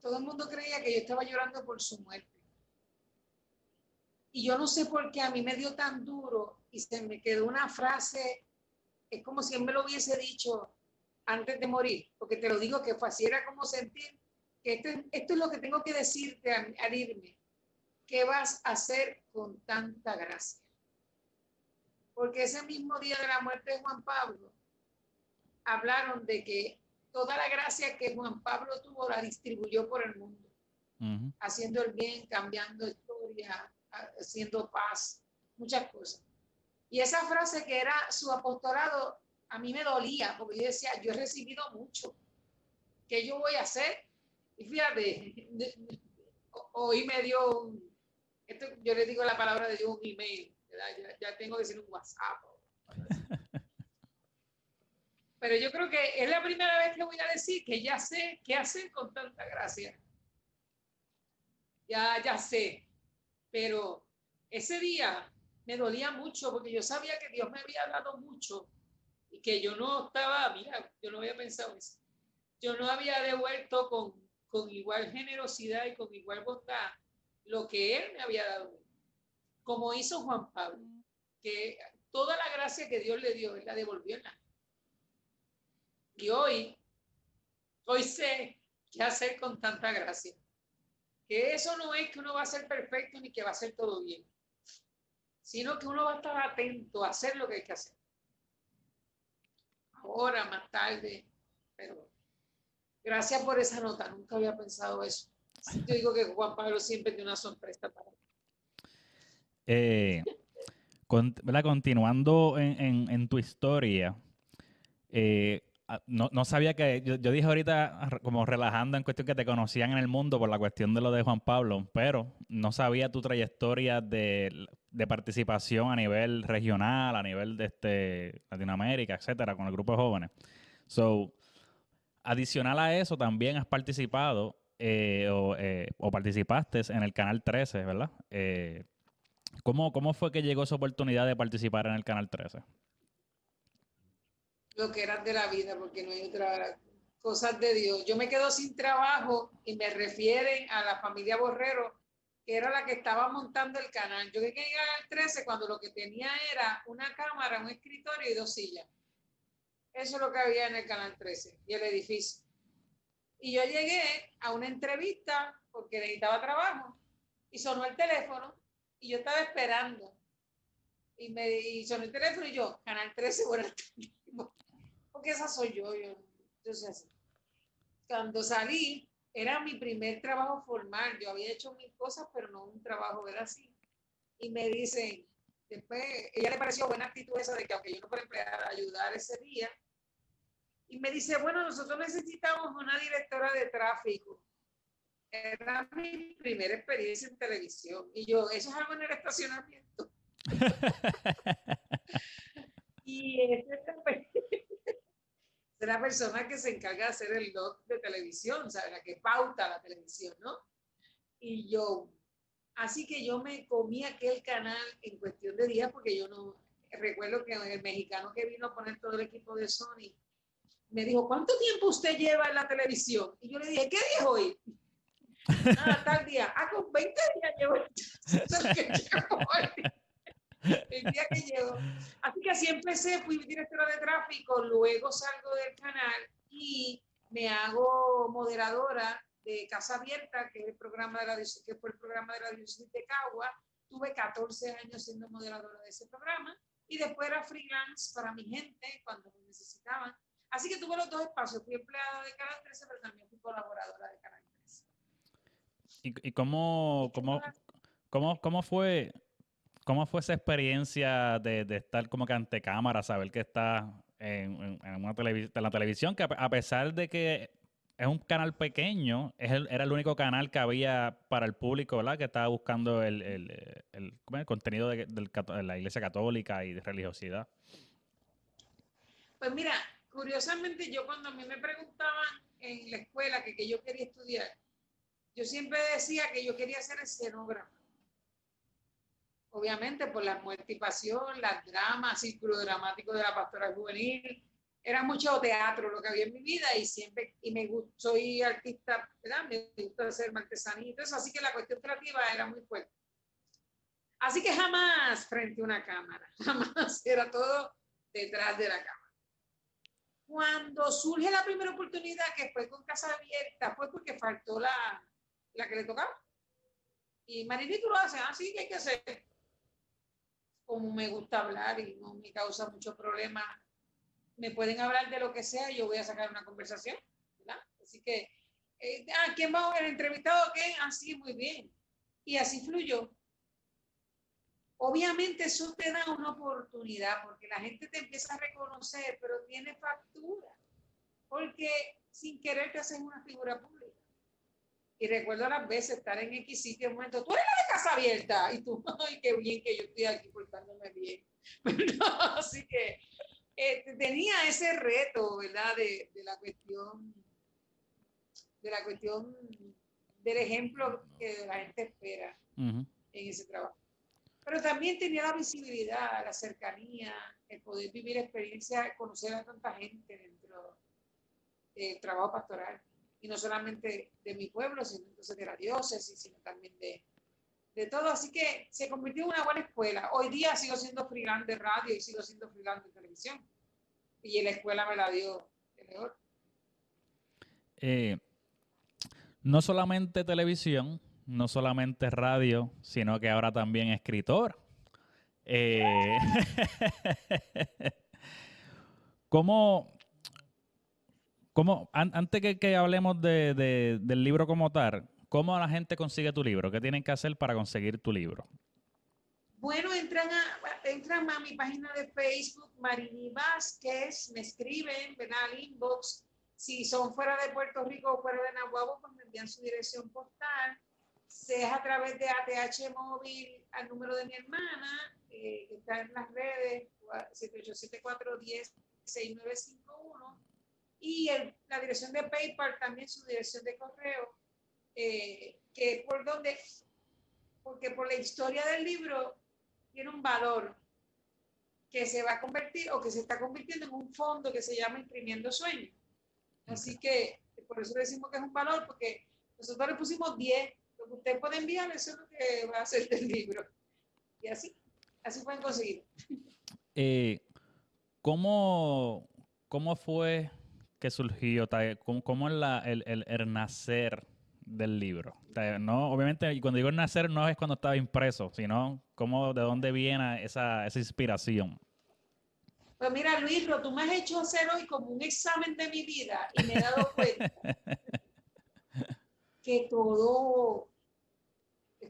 todo el mundo creía que yo estaba llorando por su muerte. Y yo no sé por qué a mí me dio tan duro y se me quedó una frase, es como si él me lo hubiese dicho antes de morir, porque te lo digo que fue así, era como sentir que esto, esto es lo que tengo que decirte al, irme. ¿Qué vas a hacer con tanta gracia? Porque ese mismo día de la muerte de Juan Pablo, hablaron de que toda la gracia que Juan Pablo tuvo la distribuyó por el mundo, haciendo el bien, cambiando historia, haciendo paz, muchas cosas. Y esa frase que era su apostolado, a mí me dolía, porque yo decía, yo he recibido mucho. ¿Qué yo voy a hacer? Y fíjate, hoy me dio un, esto, yo le digo la palabra de Dios, un email, ya, ya, tengo que decir un WhatsApp. Pero yo creo que es la primera vez que voy a decir que ya sé qué hacer con tanta gracia. Ya, ya sé. Pero ese día me dolía mucho porque yo sabía que Dios me había dado mucho y que yo no estaba, mira, yo no había pensado eso. Yo no había devuelto con, con igual generosidad y con igual bondad lo que Él me había dado. Como hizo Juan Pablo, que toda la gracia que Dios le dio, Él la devolvió en la. Y hoy, hoy sé qué hacer con tanta gracia. Que eso no es que uno va a ser perfecto ni que va a ser todo bien sino que uno va a estar atento a hacer lo que hay que hacer. Ahora, más tarde, pero gracias por esa nota, nunca había pensado eso. Yo digo que Juan Pablo siempre tiene una sorpresa para mí. Eh, continuando en, tu historia, eh, Ah, no, sabía que, yo, dije ahorita como relajando en cuestión que te conocían en el mundo por la cuestión de lo de Juan Pablo, pero no sabía tu trayectoria de, participación a nivel regional, a nivel de este, Latinoamérica, etcétera, con el grupo de jóvenes. So, adicional a eso, también has participado eh, eh, o, participaste en el Canal 13, ¿verdad? Eh, ¿cómo, ¿Cómo fue que llegó esa oportunidad de participar en el Canal 13? lo que eran de la vida, porque no hay otra cosas de Dios. Yo me quedo sin trabajo y me refieren a la familia Borrero, que era la que estaba montando el canal. Yo llegué al 13 cuando lo que tenía era una cámara, un escritorio y dos sillas. Eso es lo que había en el canal 13 y el edificio. Y yo llegué a una entrevista porque necesitaba trabajo y sonó el teléfono y yo estaba esperando. Y me y sonó el teléfono y yo, Canal 13, buenas porque esa soy yo. yo entonces, cuando salí, era mi primer trabajo formal. Yo había hecho mil cosas, pero no un trabajo, era así. Y me dicen, después, ella le pareció buena actitud esa de que aunque yo no fuera empleada, ayudar ese día. Y me dice, bueno, nosotros necesitamos una directora de tráfico. Era mi primera experiencia en televisión. Y yo, eso es algo en el estacionamiento. y es la persona que se encarga de hacer el log de televisión, ¿sabes? La que pauta la televisión, ¿no? Y yo, así que yo me comí aquel canal en cuestión de días porque yo no, recuerdo que el mexicano que vino a poner todo el equipo de Sony me dijo, ¿cuánto tiempo usted lleva en la televisión? Y yo le dije, ¿qué día es hoy? ah, tal día. Ah, con 20 días llevo. el día que llego. Así que así empecé, fui directora de tráfico, luego salgo del canal y me hago moderadora de Casa Abierta, que, es el programa de la, que fue el programa de la Diócesis de Cagua. Tuve 14 años siendo moderadora de ese programa y después era freelance para mi gente cuando me necesitaban. Así que tuve los dos espacios. Fui empleada de Canal 13, pero también fui colaboradora de Canal 13. ¿Y, y cómo, cómo, cómo, cómo, fue, cómo fue esa experiencia de, de estar como que ante cámara, saber que está en, en, una televis en la televisión, que a pesar de que es un canal pequeño, es el, era el único canal que había para el público, ¿verdad? Que estaba buscando el, el, el, el contenido de, del, de, la Iglesia Católica y de religiosidad. Pues mira, curiosamente yo cuando a mí me preguntaban en la escuela que, que yo quería estudiar, yo siempre decía que yo quería ser escenógrafo. Obviamente por la muerte y pasión, las dramas, círculo dramático de la pastora juvenil, era mucho teatro lo que había en mi vida y siempre, y me gusta, soy artista, ¿verdad? Me gusta hacer artesanía así que la cuestión creativa era muy fuerte. Así que jamás frente a una cámara, jamás, era todo detrás de la cámara. Cuando surge la primera oportunidad, que fue con Casa Abierta, fue porque faltó la, la que le tocaba. Y Marinito lo hace, así ah, que hay que hacer. Como me gusta hablar y no me causa mucho problema me pueden hablar de lo que sea y yo voy a sacar una conversación, ¿verdad? Así que, eh, ah, ¿quién va a ver? ¿Entrevistado qué? Así, ah, muy bien. Y así fluyó. Obviamente eso te da una oportunidad porque la gente te empieza a reconocer, pero tiene factura, porque sin querer te haces una figura pública. Y recuerdo las veces estar en X sitio, un momento, tú eres la de casa abierta, y tú, ay, qué bien que yo estoy aquí portándome bien. así que eh, tenía ese reto, ¿verdad? De, de, la cuestión, de la cuestión del ejemplo que la gente espera en ese trabajo. Pero también tenía la visibilidad, la cercanía, el poder vivir experiencias, conocer a tanta gente dentro del trabajo pastoral. Y no solamente de mi pueblo, sino entonces de la diócesis, sino también de, de todo. Así que se convirtió en una buena escuela. Hoy día sigo siendo freelance de radio y sigo siendo freelance de televisión. Y la escuela me la dio mejor. Eh, no solamente televisión, no solamente radio, sino que ahora también escritor. Eh, ¿Cómo, cómo antes que, que hablemos de, de, del libro como tal, ¿Cómo la gente consigue tu libro? ¿Qué tienen que hacer para conseguir tu libro? Bueno, entran a, entran a mi página de Facebook, Marini Vázquez, me escriben, ven al inbox. Si son fuera de Puerto Rico o fuera de Nahuabo, pues me envían su dirección postal. Se es a través de ATH móvil al número de mi hermana, eh, que está en las redes, 7874106951. Y el, la dirección de PayPal, también su dirección de correo, eh, que por donde, porque por la historia del libro tiene un valor que se va a convertir o que se está convirtiendo en un fondo que se llama Imprimiendo Sueños. Así que por eso decimos que es un valor, porque nosotros le pusimos 10. Lo que usted puede enviar, eso es lo que va a hacer del libro. Y así, así pueden conseguir. Eh, ¿cómo, ¿Cómo fue que surgió? ¿Cómo, cómo es la, el, el, el nacer del libro. no, obviamente, cuando digo nacer no es cuando estaba impreso, sino cómo, de dónde viene esa, esa inspiración. Pues mira, Luis, tú me has hecho hacer hoy como un examen de mi vida y me he dado cuenta que todo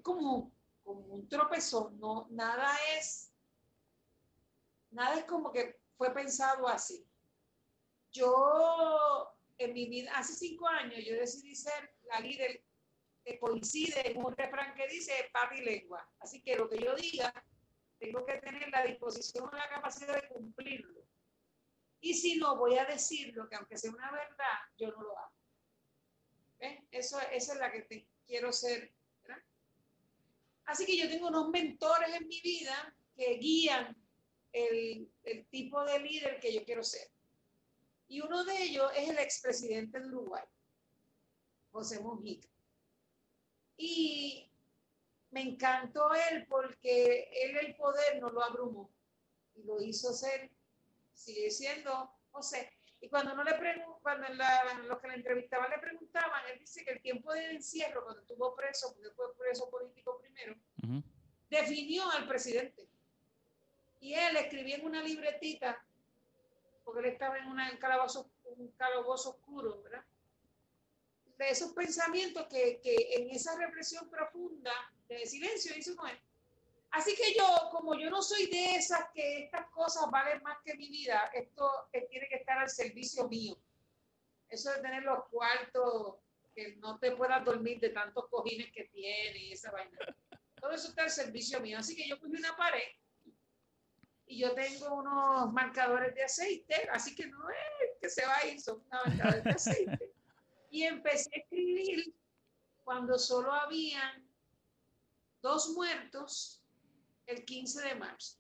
es como, como un tropezón, no, nada es, nada es como que fue pensado así. Yo en mi vida, hace cinco años, yo decidí ser la líder que coincide en un refrán que dice papi lengua. Así que lo que yo diga, tengo que tener la disposición o la capacidad de cumplirlo. Y si no, voy a decirlo, que aunque sea una verdad, yo no lo hago. Eso, esa es la que te, quiero ser. Así que yo tengo unos mentores en mi vida que guían el, tipo de líder que yo quiero ser. Y uno de ellos es el expresidente de Uruguay. José Mujica. Y me encantó él porque él el poder no lo abrumó y lo hizo ser, sigue siendo José. Y cuando no le cuando los que le entrevistaban le preguntaban, él dice que el tiempo de encierro, cuando estuvo preso, porque fue preso político primero, definió al presidente. Y él escribía en una libretita, porque él estaba en una, un, calabozo, un calabozo oscuro, ¿verdad? De esos pensamientos que, que en esa represión profunda de silencio hizo con él. Así que yo, como yo no soy de esas que estas cosas valen más que mi vida, esto tiene que estar al servicio mío. Eso de tener los cuartos, que no te puedas dormir de tantos cojines que tiene y esa vaina. Todo eso está al servicio mío. Así que yo puse una pared y yo tengo unos marcadores de aceite, así que no es que se va a ir, son marcadores de aceite. Y empecé a escribir cuando solo habían dos muertos el 15 de marzo.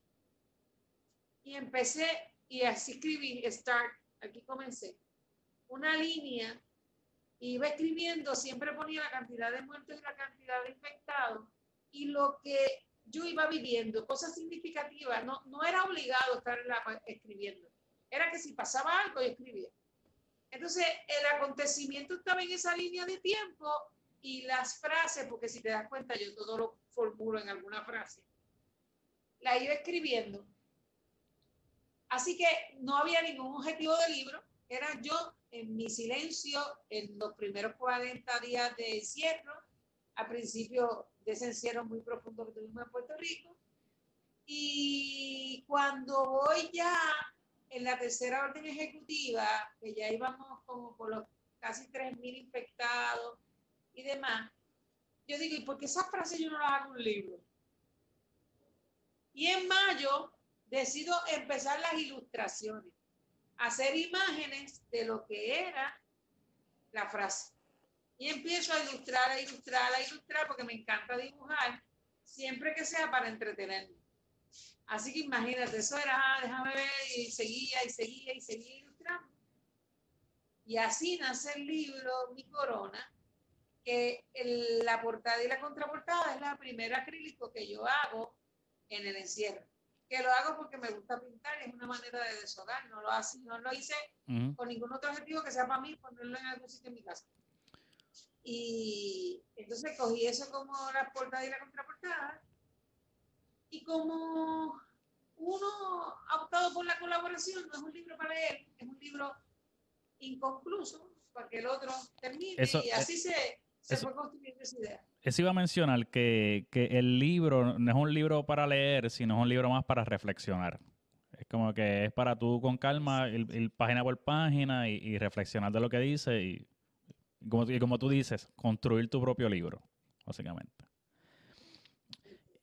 Y empecé, y así escribí, start, aquí comencé, una línea, iba escribiendo, siempre ponía la cantidad de muertos y la cantidad de infectados, y lo que yo iba viviendo, cosas significativas, no, no era obligado estar escribiendo, era que si pasaba algo yo escribía. Entonces, el acontecimiento estaba en esa línea de tiempo y las frases, porque si te das cuenta, yo todo lo formulo en alguna frase la iba escribiendo. Así que no había ningún objetivo del libro, era yo en mi silencio en los primeros 40 días de encierro, a principio de ese encierro muy profundo que tuvimos en Puerto Rico. Y cuando voy ya en la tercera orden ejecutiva, que ya íbamos como por los casi 3.000 infectados y demás, yo digo, ¿y por qué esas frases yo no las hago en un libro? Y en mayo decido empezar las ilustraciones, hacer imágenes de lo que era la frase. Y empiezo a ilustrar, a ilustrar, a ilustrar, porque me encanta dibujar, siempre que sea para entretenerme. Así que imagínate, eso era, ah, déjame ver, y seguía, y seguía, y seguía ilustrando. Y así nace el libro Mi Corona, que la portada y la contraportada es la primera acrílico que yo hago en el encierro. Que lo hago porque me gusta pintar es una manera de deshogar. No lo, hace, no lo hice con ningún otro objetivo que sea para mí ponerlo en algún sitio en mi casa. Y entonces cogí eso como la portada y la contraportada. Y como uno ha optado por la colaboración, no es un libro para leer, es un libro inconcluso para que el otro termine. y así se, se fue construyendo esa idea. Eso iba a mencionar que, el libro no es un libro para leer, sino es un libro más para reflexionar. Es como que es para tú con calma ir, página por página y, reflexionar de lo que dice y, como, como tú dices, construir tu propio libro, básicamente.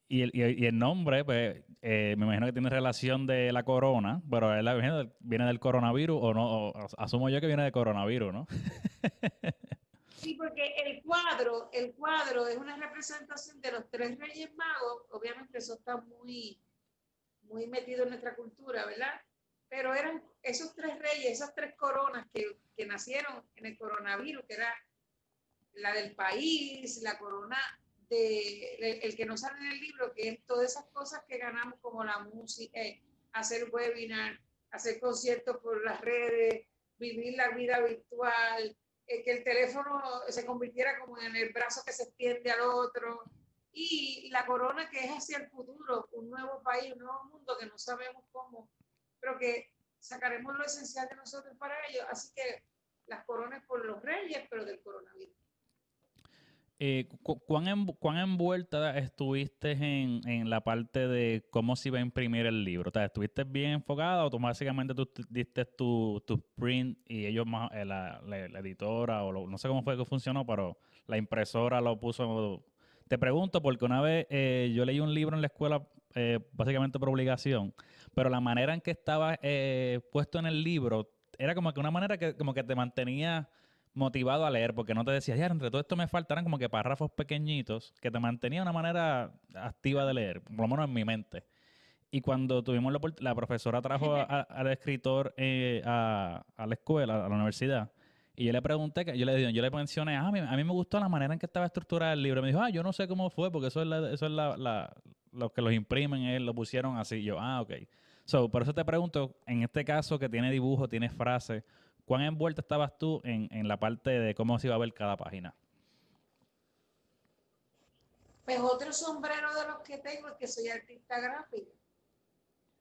Y el, y el nombre, pues, eh, me imagino que tiene relación de la corona, pero él viene, viene del coronavirus o no, asumo yo que viene de coronavirus, ¿no? Porque el cuadro, el cuadro es una representación de los tres reyes magos. Obviamente eso está muy, muy metido en nuestra cultura, ¿verdad? Pero eran esos tres reyes, esas tres coronas que, que nacieron en el coronavirus, que era la del país, la corona de, el, que nos sale en el libro, que es todas esas cosas que ganamos como la música, eh, hacer webinar, hacer conciertos por las redes, vivir la vida virtual, eh, que el teléfono se convirtiera como en el brazo que se extiende al otro, y la corona que es hacia el futuro, un nuevo país, un nuevo mundo que no sabemos cómo, pero que sacaremos lo esencial de nosotros para ello. Así que las coronas por los reyes, pero del coronavirus. Eh, ¿cuán, envuelta estuviste en, la parte de cómo se iba a imprimir el libro? ¿Estuviste bien enfocada o tú básicamente tú diste tu, tu print y ellos más, eh, la, editora o no sé cómo fue que funcionó, pero la impresora lo puso... Te pregunto porque una vez eh, yo leí un libro en la escuela básicamente por obligación, pero la manera en que estaba puesto en el libro era como que una manera que como que te mantenía motivado a leer, porque no te decía, ya, entre todo esto me faltaran como que párrafos pequeñitos que te mantenía una manera activa de leer, por lo menos en mi mente. Y cuando tuvimos la, la profesora trajo al escritor eh, a, la escuela, a la universidad, Y yo le pregunté, yo le, yo le mencioné, ah, a mí, a mí me gustó la manera en que estaba estructurado el libro. Me dijo, ah, yo no sé cómo fue, porque eso es, la, eso es la, la- los que los imprimen, eh, lo pusieron así. Yo, ah, ok. So, por eso te pregunto, en este caso que tiene dibujo, tiene frase, ¿cuán envuelta estabas tú en, en la parte de cómo se iba a ver cada página? Pues otro sombrero de los que tengo es que soy artista gráfica.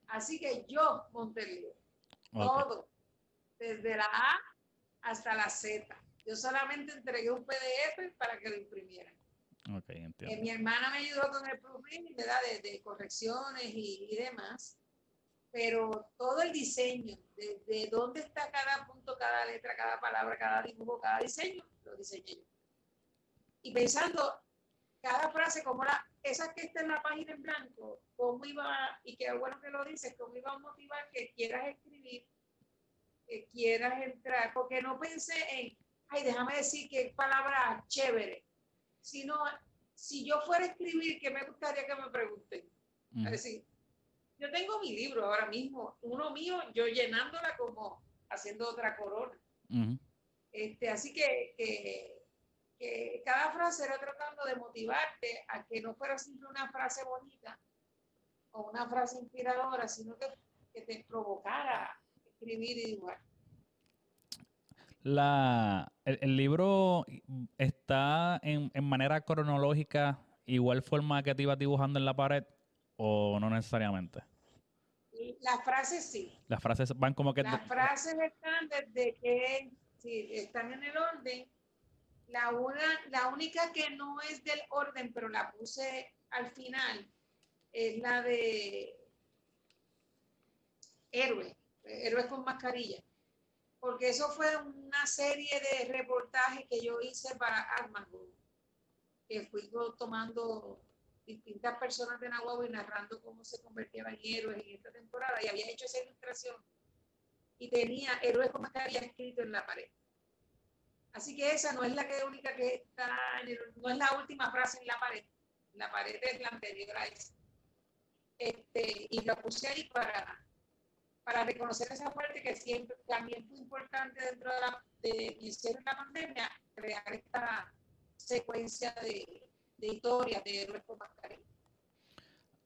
Así que yo monté el libro. Ok, Todo. Desde la A hasta la Z. Yo solamente entregué un PDF para que lo imprimieran. ok, Eh, entiendo. mi hermana me ayudó con el proofreading, ¿verdad? De, de correcciones y, y demás. Pero todo el diseño, desde dónde está cada punto, cada letra, cada palabra, cada dibujo, cada diseño, lo diseñé yo. Y pensando cada frase, como la, esa que está en la página en blanco, cómo iba, y qué bueno que lo dices, cómo iba a motivar que quieras escribir, que quieras entrar, porque no pensé en, ay, déjame decir qué palabra chévere, sino si yo fuera a escribir, ¿qué me gustaría que me pregunten? Ujú, Es decir, yo tengo mi libro ahora mismo, uno mío, yo llenándola como haciendo otra corona. ujú. Este, así que, que, que cada frase era tratando de motivarte a que no fuera siempre una frase bonita o una frase inspiradora, sino que, que te provocara escribir y dibujar. La, el, el libro está en, en manera cronológica, igual forma que te ibas dibujando en la pared, o no necesariamente. Las frases sí, Las frases van como que... Las frases están desde que sí, están en el orden. La, una, la única que no es del orden, pero la puse al final, es la de héroe, héroes con mascarilla. Porque eso fue una serie de reportajes que yo hice para Armago, que fui tomando distintas personas de Nahuatl y narrando cómo se convertían en héroes en esta temporada y había hecho esa ilustración y tenía héroes con mascarilla escrito en la pared. Así que esa no es la que única que está, en el- no es la última frase en la pared. La pared es la anterior a esa. Este, y la puse ahí para, para reconocer esa parte que siempre también fue importante dentro de, la, de en la pandemia, crear esta secuencia de, de historias de héroes con.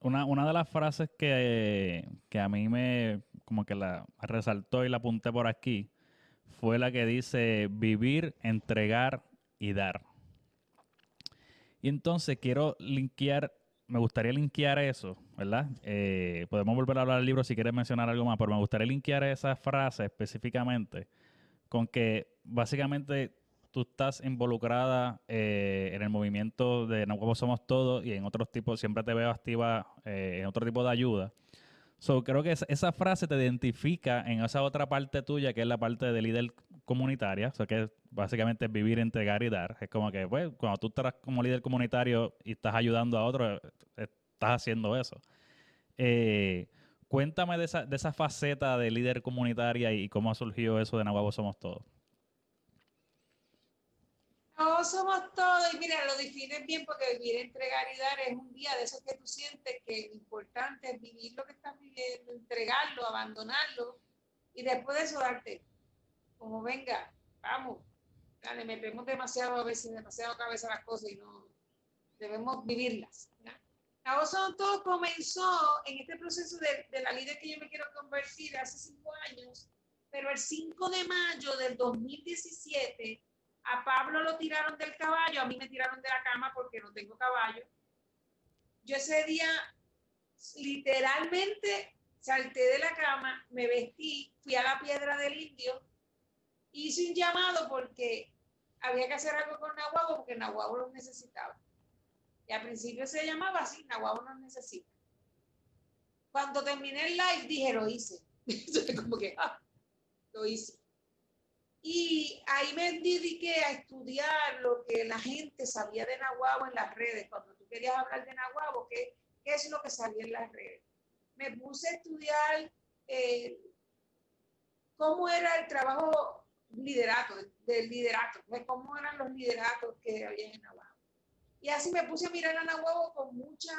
Una, una de las frases que, que a mí me como que la resaltó y la apunté por aquí fue la que dice vivir, entregar y dar. Y entonces quiero linkear, me gustaría linkear eso, ¿verdad? Eh, podemos volver a hablar del libro si quieres mencionar algo más, pero me gustaría linkear esa frase específicamente con que básicamente tú estás involucrada eh, en el movimiento de Como Somos Todos y en otros tipos, siempre te veo activa eh, en otro tipo de ayuda. So, creo que esa, frase te identifica en esa otra parte tuya, que es la parte de líder comunitaria, o sea, que es básicamente vivir, entregar y dar. Es como que, pues, cuando tú estás como líder comunitario y estás ayudando a otros, eh, estás haciendo eso. Eh, cuéntame de esa, de esa faceta de líder comunitaria y cómo ha surgido eso de Nahuatl Somos Todos. No somos todos, y mira, lo defines bien porque vivir, entregar y dar es un día de esos que tú sientes que lo importante es vivir lo que estás viviendo, entregarlo, abandonarlo y después de eso darte, como venga, vamos, dale, metemos demasiado a veces, demasiado cabeza las cosas y no debemos vivirlas. voz son todos comenzó en este proceso de, de la líder que yo me quiero convertir hace cinco años, pero el 5 de mayo del 2017 a Pablo lo tiraron del caballo, a mí me tiraron de la cama porque no tengo caballo. Yo ese día literalmente salté de la cama, me vestí, fui a la piedra del indio, hice un llamado porque había que hacer algo con Nahuabo porque Nahuabo los necesitaba. Y al principio se llamaba así, Nahuabo nos necesita. Cuando terminé el live dije, lo hice. Como que, ah, lo hice. Y ahí me dediqué a estudiar lo que la gente sabía de Nahuabo en las redes. Cuando tú querías hablar de Nahuabo, ¿qué, qué es lo que salía en las redes? Me puse a estudiar eh, cómo era el trabajo liderato, del liderato, pues, cómo eran los lideratos que había en Nahuabo. Y así me puse a mirar a Nahuabo con mucha...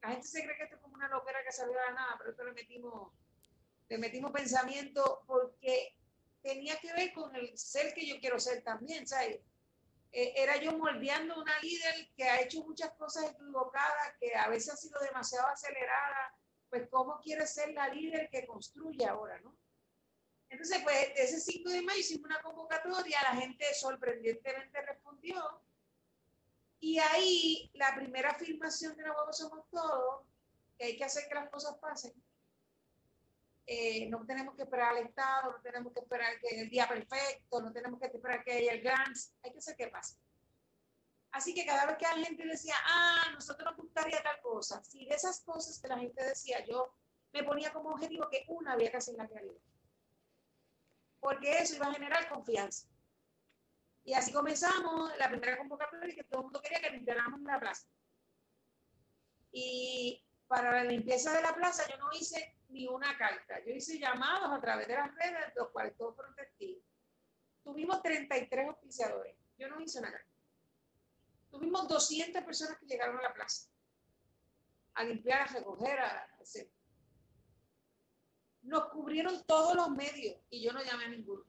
La gente se cree que esto es como una loquera que salió de la nada, pero esto le metimos, le metimos pensamiento porque tenía que ver con el ser que yo quiero ser también, ¿sabes? Eh, era yo moldeando una líder que ha hecho muchas cosas equivocadas, que a veces ha sido demasiado acelerada, pues cómo quiere ser la líder que construye ahora, ¿no? Entonces, pues, ese 5 de mayo hicimos una convocatoria, la gente sorprendentemente respondió, y ahí la primera afirmación de Nuevo Somos Todos, que hay que hacer que las cosas pasen, eh, no tenemos que esperar al Estado, no tenemos que esperar que el día perfecto, no tenemos que esperar que haya el grant, hay que hacer que pase. Así que cada vez que la gente decía, ah, nosotros nos gustaría tal cosa, si de esas cosas que la gente decía, yo me ponía como objetivo que una había que hacer la realidad. Porque eso iba a generar confianza. Y así comenzamos la primera convocatoria que todo el mundo quería que limpiáramos la plaza. Y para la limpieza de la plaza yo no hice ni una carta. Yo hice llamados a través de las redes, los cuales todos fueron testigos. Tuvimos 33 oficiadores. Yo no hice una carta. Tuvimos 200 personas que llegaron a la plaza a limpiar, a recoger, a hacer. Nos cubrieron todos los medios y yo no llamé a ninguno.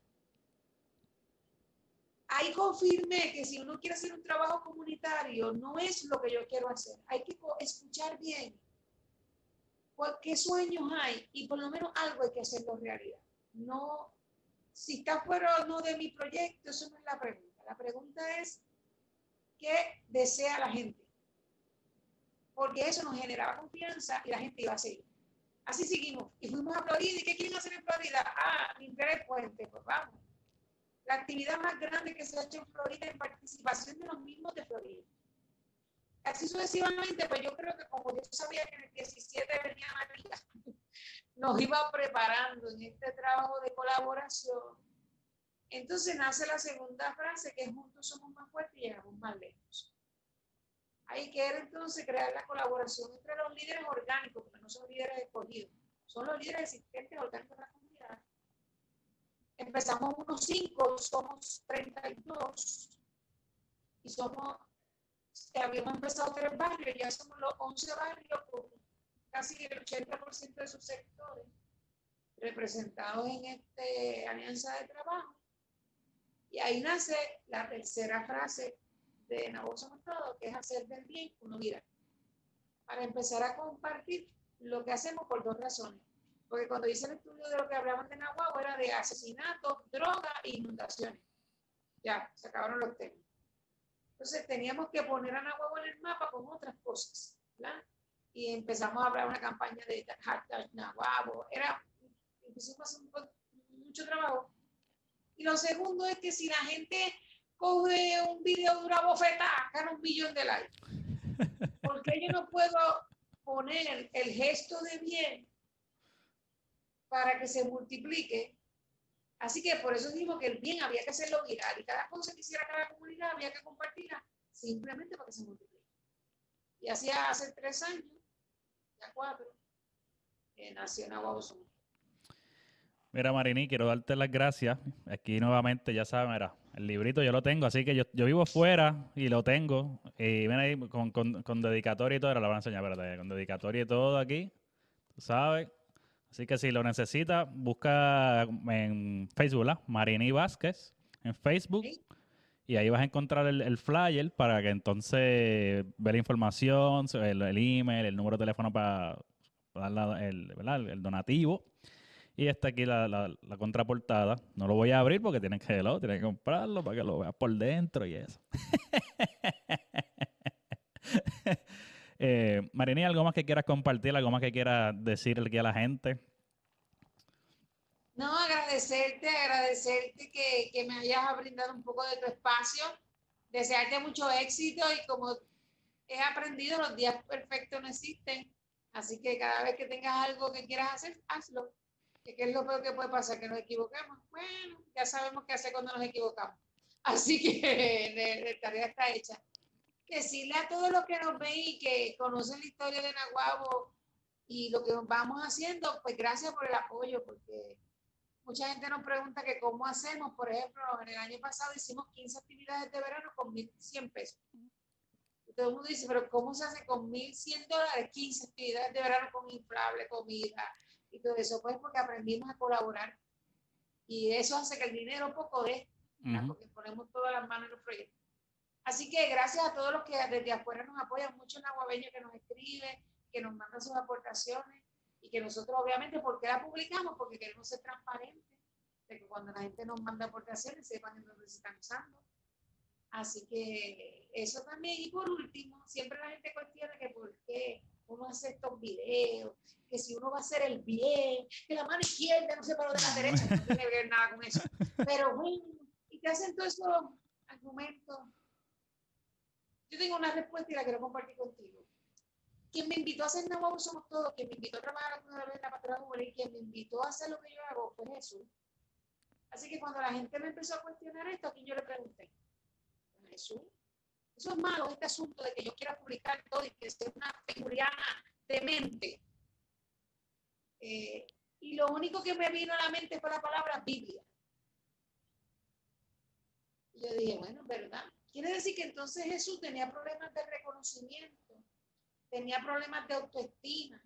Ahí confirmé que si uno quiere hacer un trabajo comunitario, no es lo que yo quiero hacer. Hay que escuchar bien qué sueños hay y por lo menos algo hay que hacerlo realidad. No, si está fuera o no de mi proyecto, eso no es la pregunta. La pregunta es qué desea la gente. Porque eso nos generaba confianza y la gente iba a seguir. Así seguimos. Y fuimos a Florida. ¿Y qué quieren hacer en Florida? Ah, limpiar el puente. Pues vamos. La actividad más grande que se ha hecho en Florida en participación de los mismos de Florida así sucesivamente, pues yo creo que como yo sabía que en el 17 venía María, nos iba preparando en este trabajo de colaboración. Entonces nace la segunda frase, que juntos somos más fuertes y llegamos más lejos. Hay que entonces crear la colaboración entre los líderes orgánicos, porque no son líderes escogidos, son los líderes existentes orgánicos de la comunidad. Empezamos unos cinco, somos 32 y somos habíamos empezado tres barrios, ya somos los 11 barrios con casi el 80% de sus sectores representados en esta alianza de trabajo. Y ahí nace la tercera frase de Naboso Mercado, que es hacer del bien uno mira. Para empezar a compartir lo que hacemos por dos razones. Porque cuando hice el estudio de lo que hablaban de Nahuatl era de asesinatos, droga e inundaciones. Ya, se acabaron los temas. Entonces teníamos que poner a Nahuatl en el mapa con otras cosas, ¿verdad? Y empezamos a hablar una campaña de hashtag Nahuatl, era, empezamos a hacer mucho trabajo. Y lo segundo es que si la gente coge un video de una bofetada, gana un millón de likes. Porque yo no puedo poner el gesto de bien para que se multiplique Así que por eso dijimos que el bien había que hacerlo viral y cada cosa que hiciera cada comunidad había que compartirla simplemente para que se multiplique. Y así hace tres años, ya cuatro, que nació en Mira, Marini, quiero darte las gracias. Aquí nuevamente, ya sabes, mira, el librito yo lo tengo, así que yo, yo vivo fuera y lo tengo. Y ven ahí con, con, con dedicatoria y todo, ahora la voy a enseñar, espérate, con dedicatoria y todo aquí, tú sabes. Así que si lo necesita, busca en Facebook, ¿la? Marini Vázquez en Facebook. Y ahí vas a encontrar el, flyer para que entonces ve la información, el, email, el número de teléfono para, dar el, el, donativo. Y está aquí la, la, contraportada. No lo voy a abrir porque tienes que, verlo, tienes que comprarlo para que lo veas por dentro y eso. Eh, Marini, ¿algo más que quieras compartir? ¿Algo más que quieras decirle a la gente? No, agradecerte, agradecerte que, que, me hayas brindado un poco de tu espacio, desearte mucho éxito y como he aprendido, los días perfectos no existen, así que cada vez que tengas algo que quieras hacer, hazlo. ¿Qué es lo peor que puede pasar? Que nos equivocamos. Bueno, ya sabemos qué hacer cuando nos equivocamos. Así que la tarea está hecha decirle a todos los que nos ven y que conocen la historia de Nahuabo y lo que vamos haciendo, pues gracias por el apoyo, porque mucha gente nos pregunta que cómo hacemos, por ejemplo, en el año pasado hicimos 15 actividades de verano con 1.100 pesos. Y todo el mundo dice, pero ¿cómo se hace con 1.100 dólares 15 actividades de verano con inflable, comida y todo eso? Pues porque aprendimos a colaborar. Y eso hace que el dinero poco dé, porque ponemos todas las manos en los proyectos. Así que gracias a todos los que desde afuera nos apoyan, mucho en Aguabeño que nos escribe, que nos manda sus aportaciones y que nosotros obviamente, ¿por qué la publicamos? Porque queremos ser transparentes, de que cuando la gente nos manda aportaciones sepan en dónde se están usando. Así que eso también. Y por último, siempre la gente cuestiona que por qué uno hace estos videos, que si uno va a hacer el bien, que la mano izquierda no se paró de la derecha, no tiene que ver nada con eso. Pero bueno, ¿y qué hacen todos esos argumentos? Yo tengo una respuesta y la quiero compartir contigo. Quien me invitó a hacer Nahuatl somos todos, quien me invitó a trabajar en la patrona y quien me invitó a hacer lo que yo hago fue Jesús. Así que cuando la gente me empezó a cuestionar esto, aquí yo le pregunté, Jesús, eso es malo, este asunto de que yo quiera publicar todo y que sea una figuriana demente. Eh, y lo único que me vino a la mente fue la palabra Biblia. Y yo dije, bueno, ¿verdad? Quiere decir que entonces Jesús tenía problemas de reconocimiento, tenía problemas de autoestima,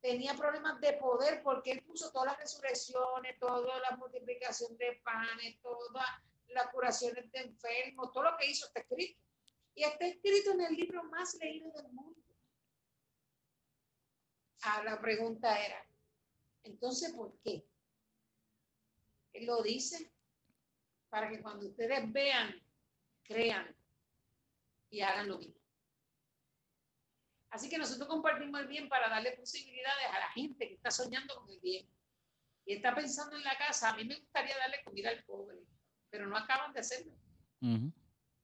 tenía problemas de poder porque él puso todas las resurrecciones, toda la multiplicación de panes, todas las curaciones de enfermos, todo lo que hizo está escrito. Y está escrito en el libro más leído del mundo. Ah, la pregunta era, entonces, ¿por qué? Él lo dice para que cuando ustedes vean, crean y hagan lo mismo. Así que nosotros compartimos el bien para darle posibilidades a la gente que está soñando con el bien y está pensando en la casa. A mí me gustaría darle comida al pobre, pero no acaban de hacerlo.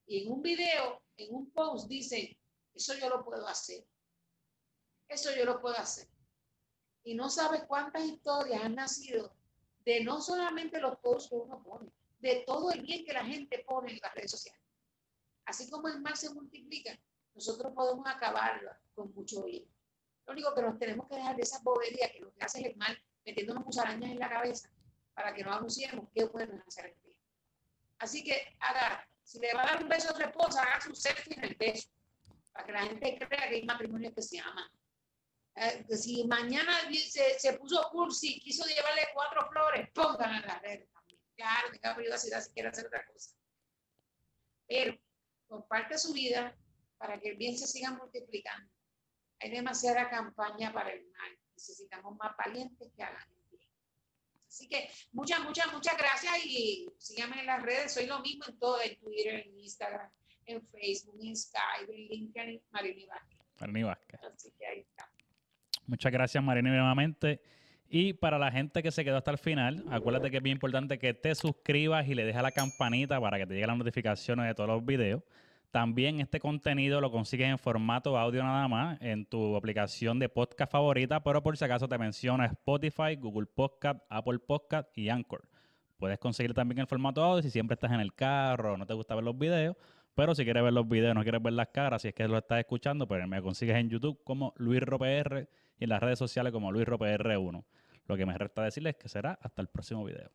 Y en un video, en un post, dice, eso yo lo puedo hacer. Eso yo lo puedo hacer. Y no sabes cuántas historias han nacido de no solamente los posts que uno pone, de todo el bien que la gente pone en las redes sociales. Así como el mal se multiplica, nosotros podemos acabarlo con mucho bien. Lo único que nos tenemos que dejar de esa bobería que lo que hace es el mal, metiéndonos musarañas en la cabeza para que no anunciemos qué pueden hacer el bien. Así que haga, si le va a dar un beso a su esposa, haga su selfie en el beso, para que la gente crea que hay matrimonio que se ama. Eh, si mañana se, puso cursi, quiso llevarle cuatro flores, pónganla en la red también. Claro, tenga privacidad si quiere hacer otra cosa. Pero comparte su vida, para que el bien se siga multiplicando. Hay demasiada campaña para el mal. Necesitamos más valientes que hagan el bien. Así que muchas, muchas, muchas gracias y síganme en las redes. Soy lo mismo en todo, en Twitter, en Instagram, en Facebook, en Skype, en LinkedIn, Marini Vázquez. Marini Vázquez. Así que ahí está. Muchas gracias, Marini, nuevamente. Y para la gente que se quedó hasta el final, acuérdate que es bien importante que te suscribas y le dejes la campanita para que te lleguen las notificaciones de todos los videos. También este contenido lo consigues en formato audio nada más en tu aplicación de podcast favorita, pero por si acaso te menciona Spotify, Google Podcast, Apple Podcast y Anchor. Puedes conseguir también el formato audio si siempre estás en el carro, no te gusta ver los videos, pero si quieres ver los videos, no quieres ver las caras, si es que lo estás escuchando, pues me consigues en YouTube como Luis y en las redes sociales como Luis Rope R1. Lo que me resta decirles es que será hasta el próximo video.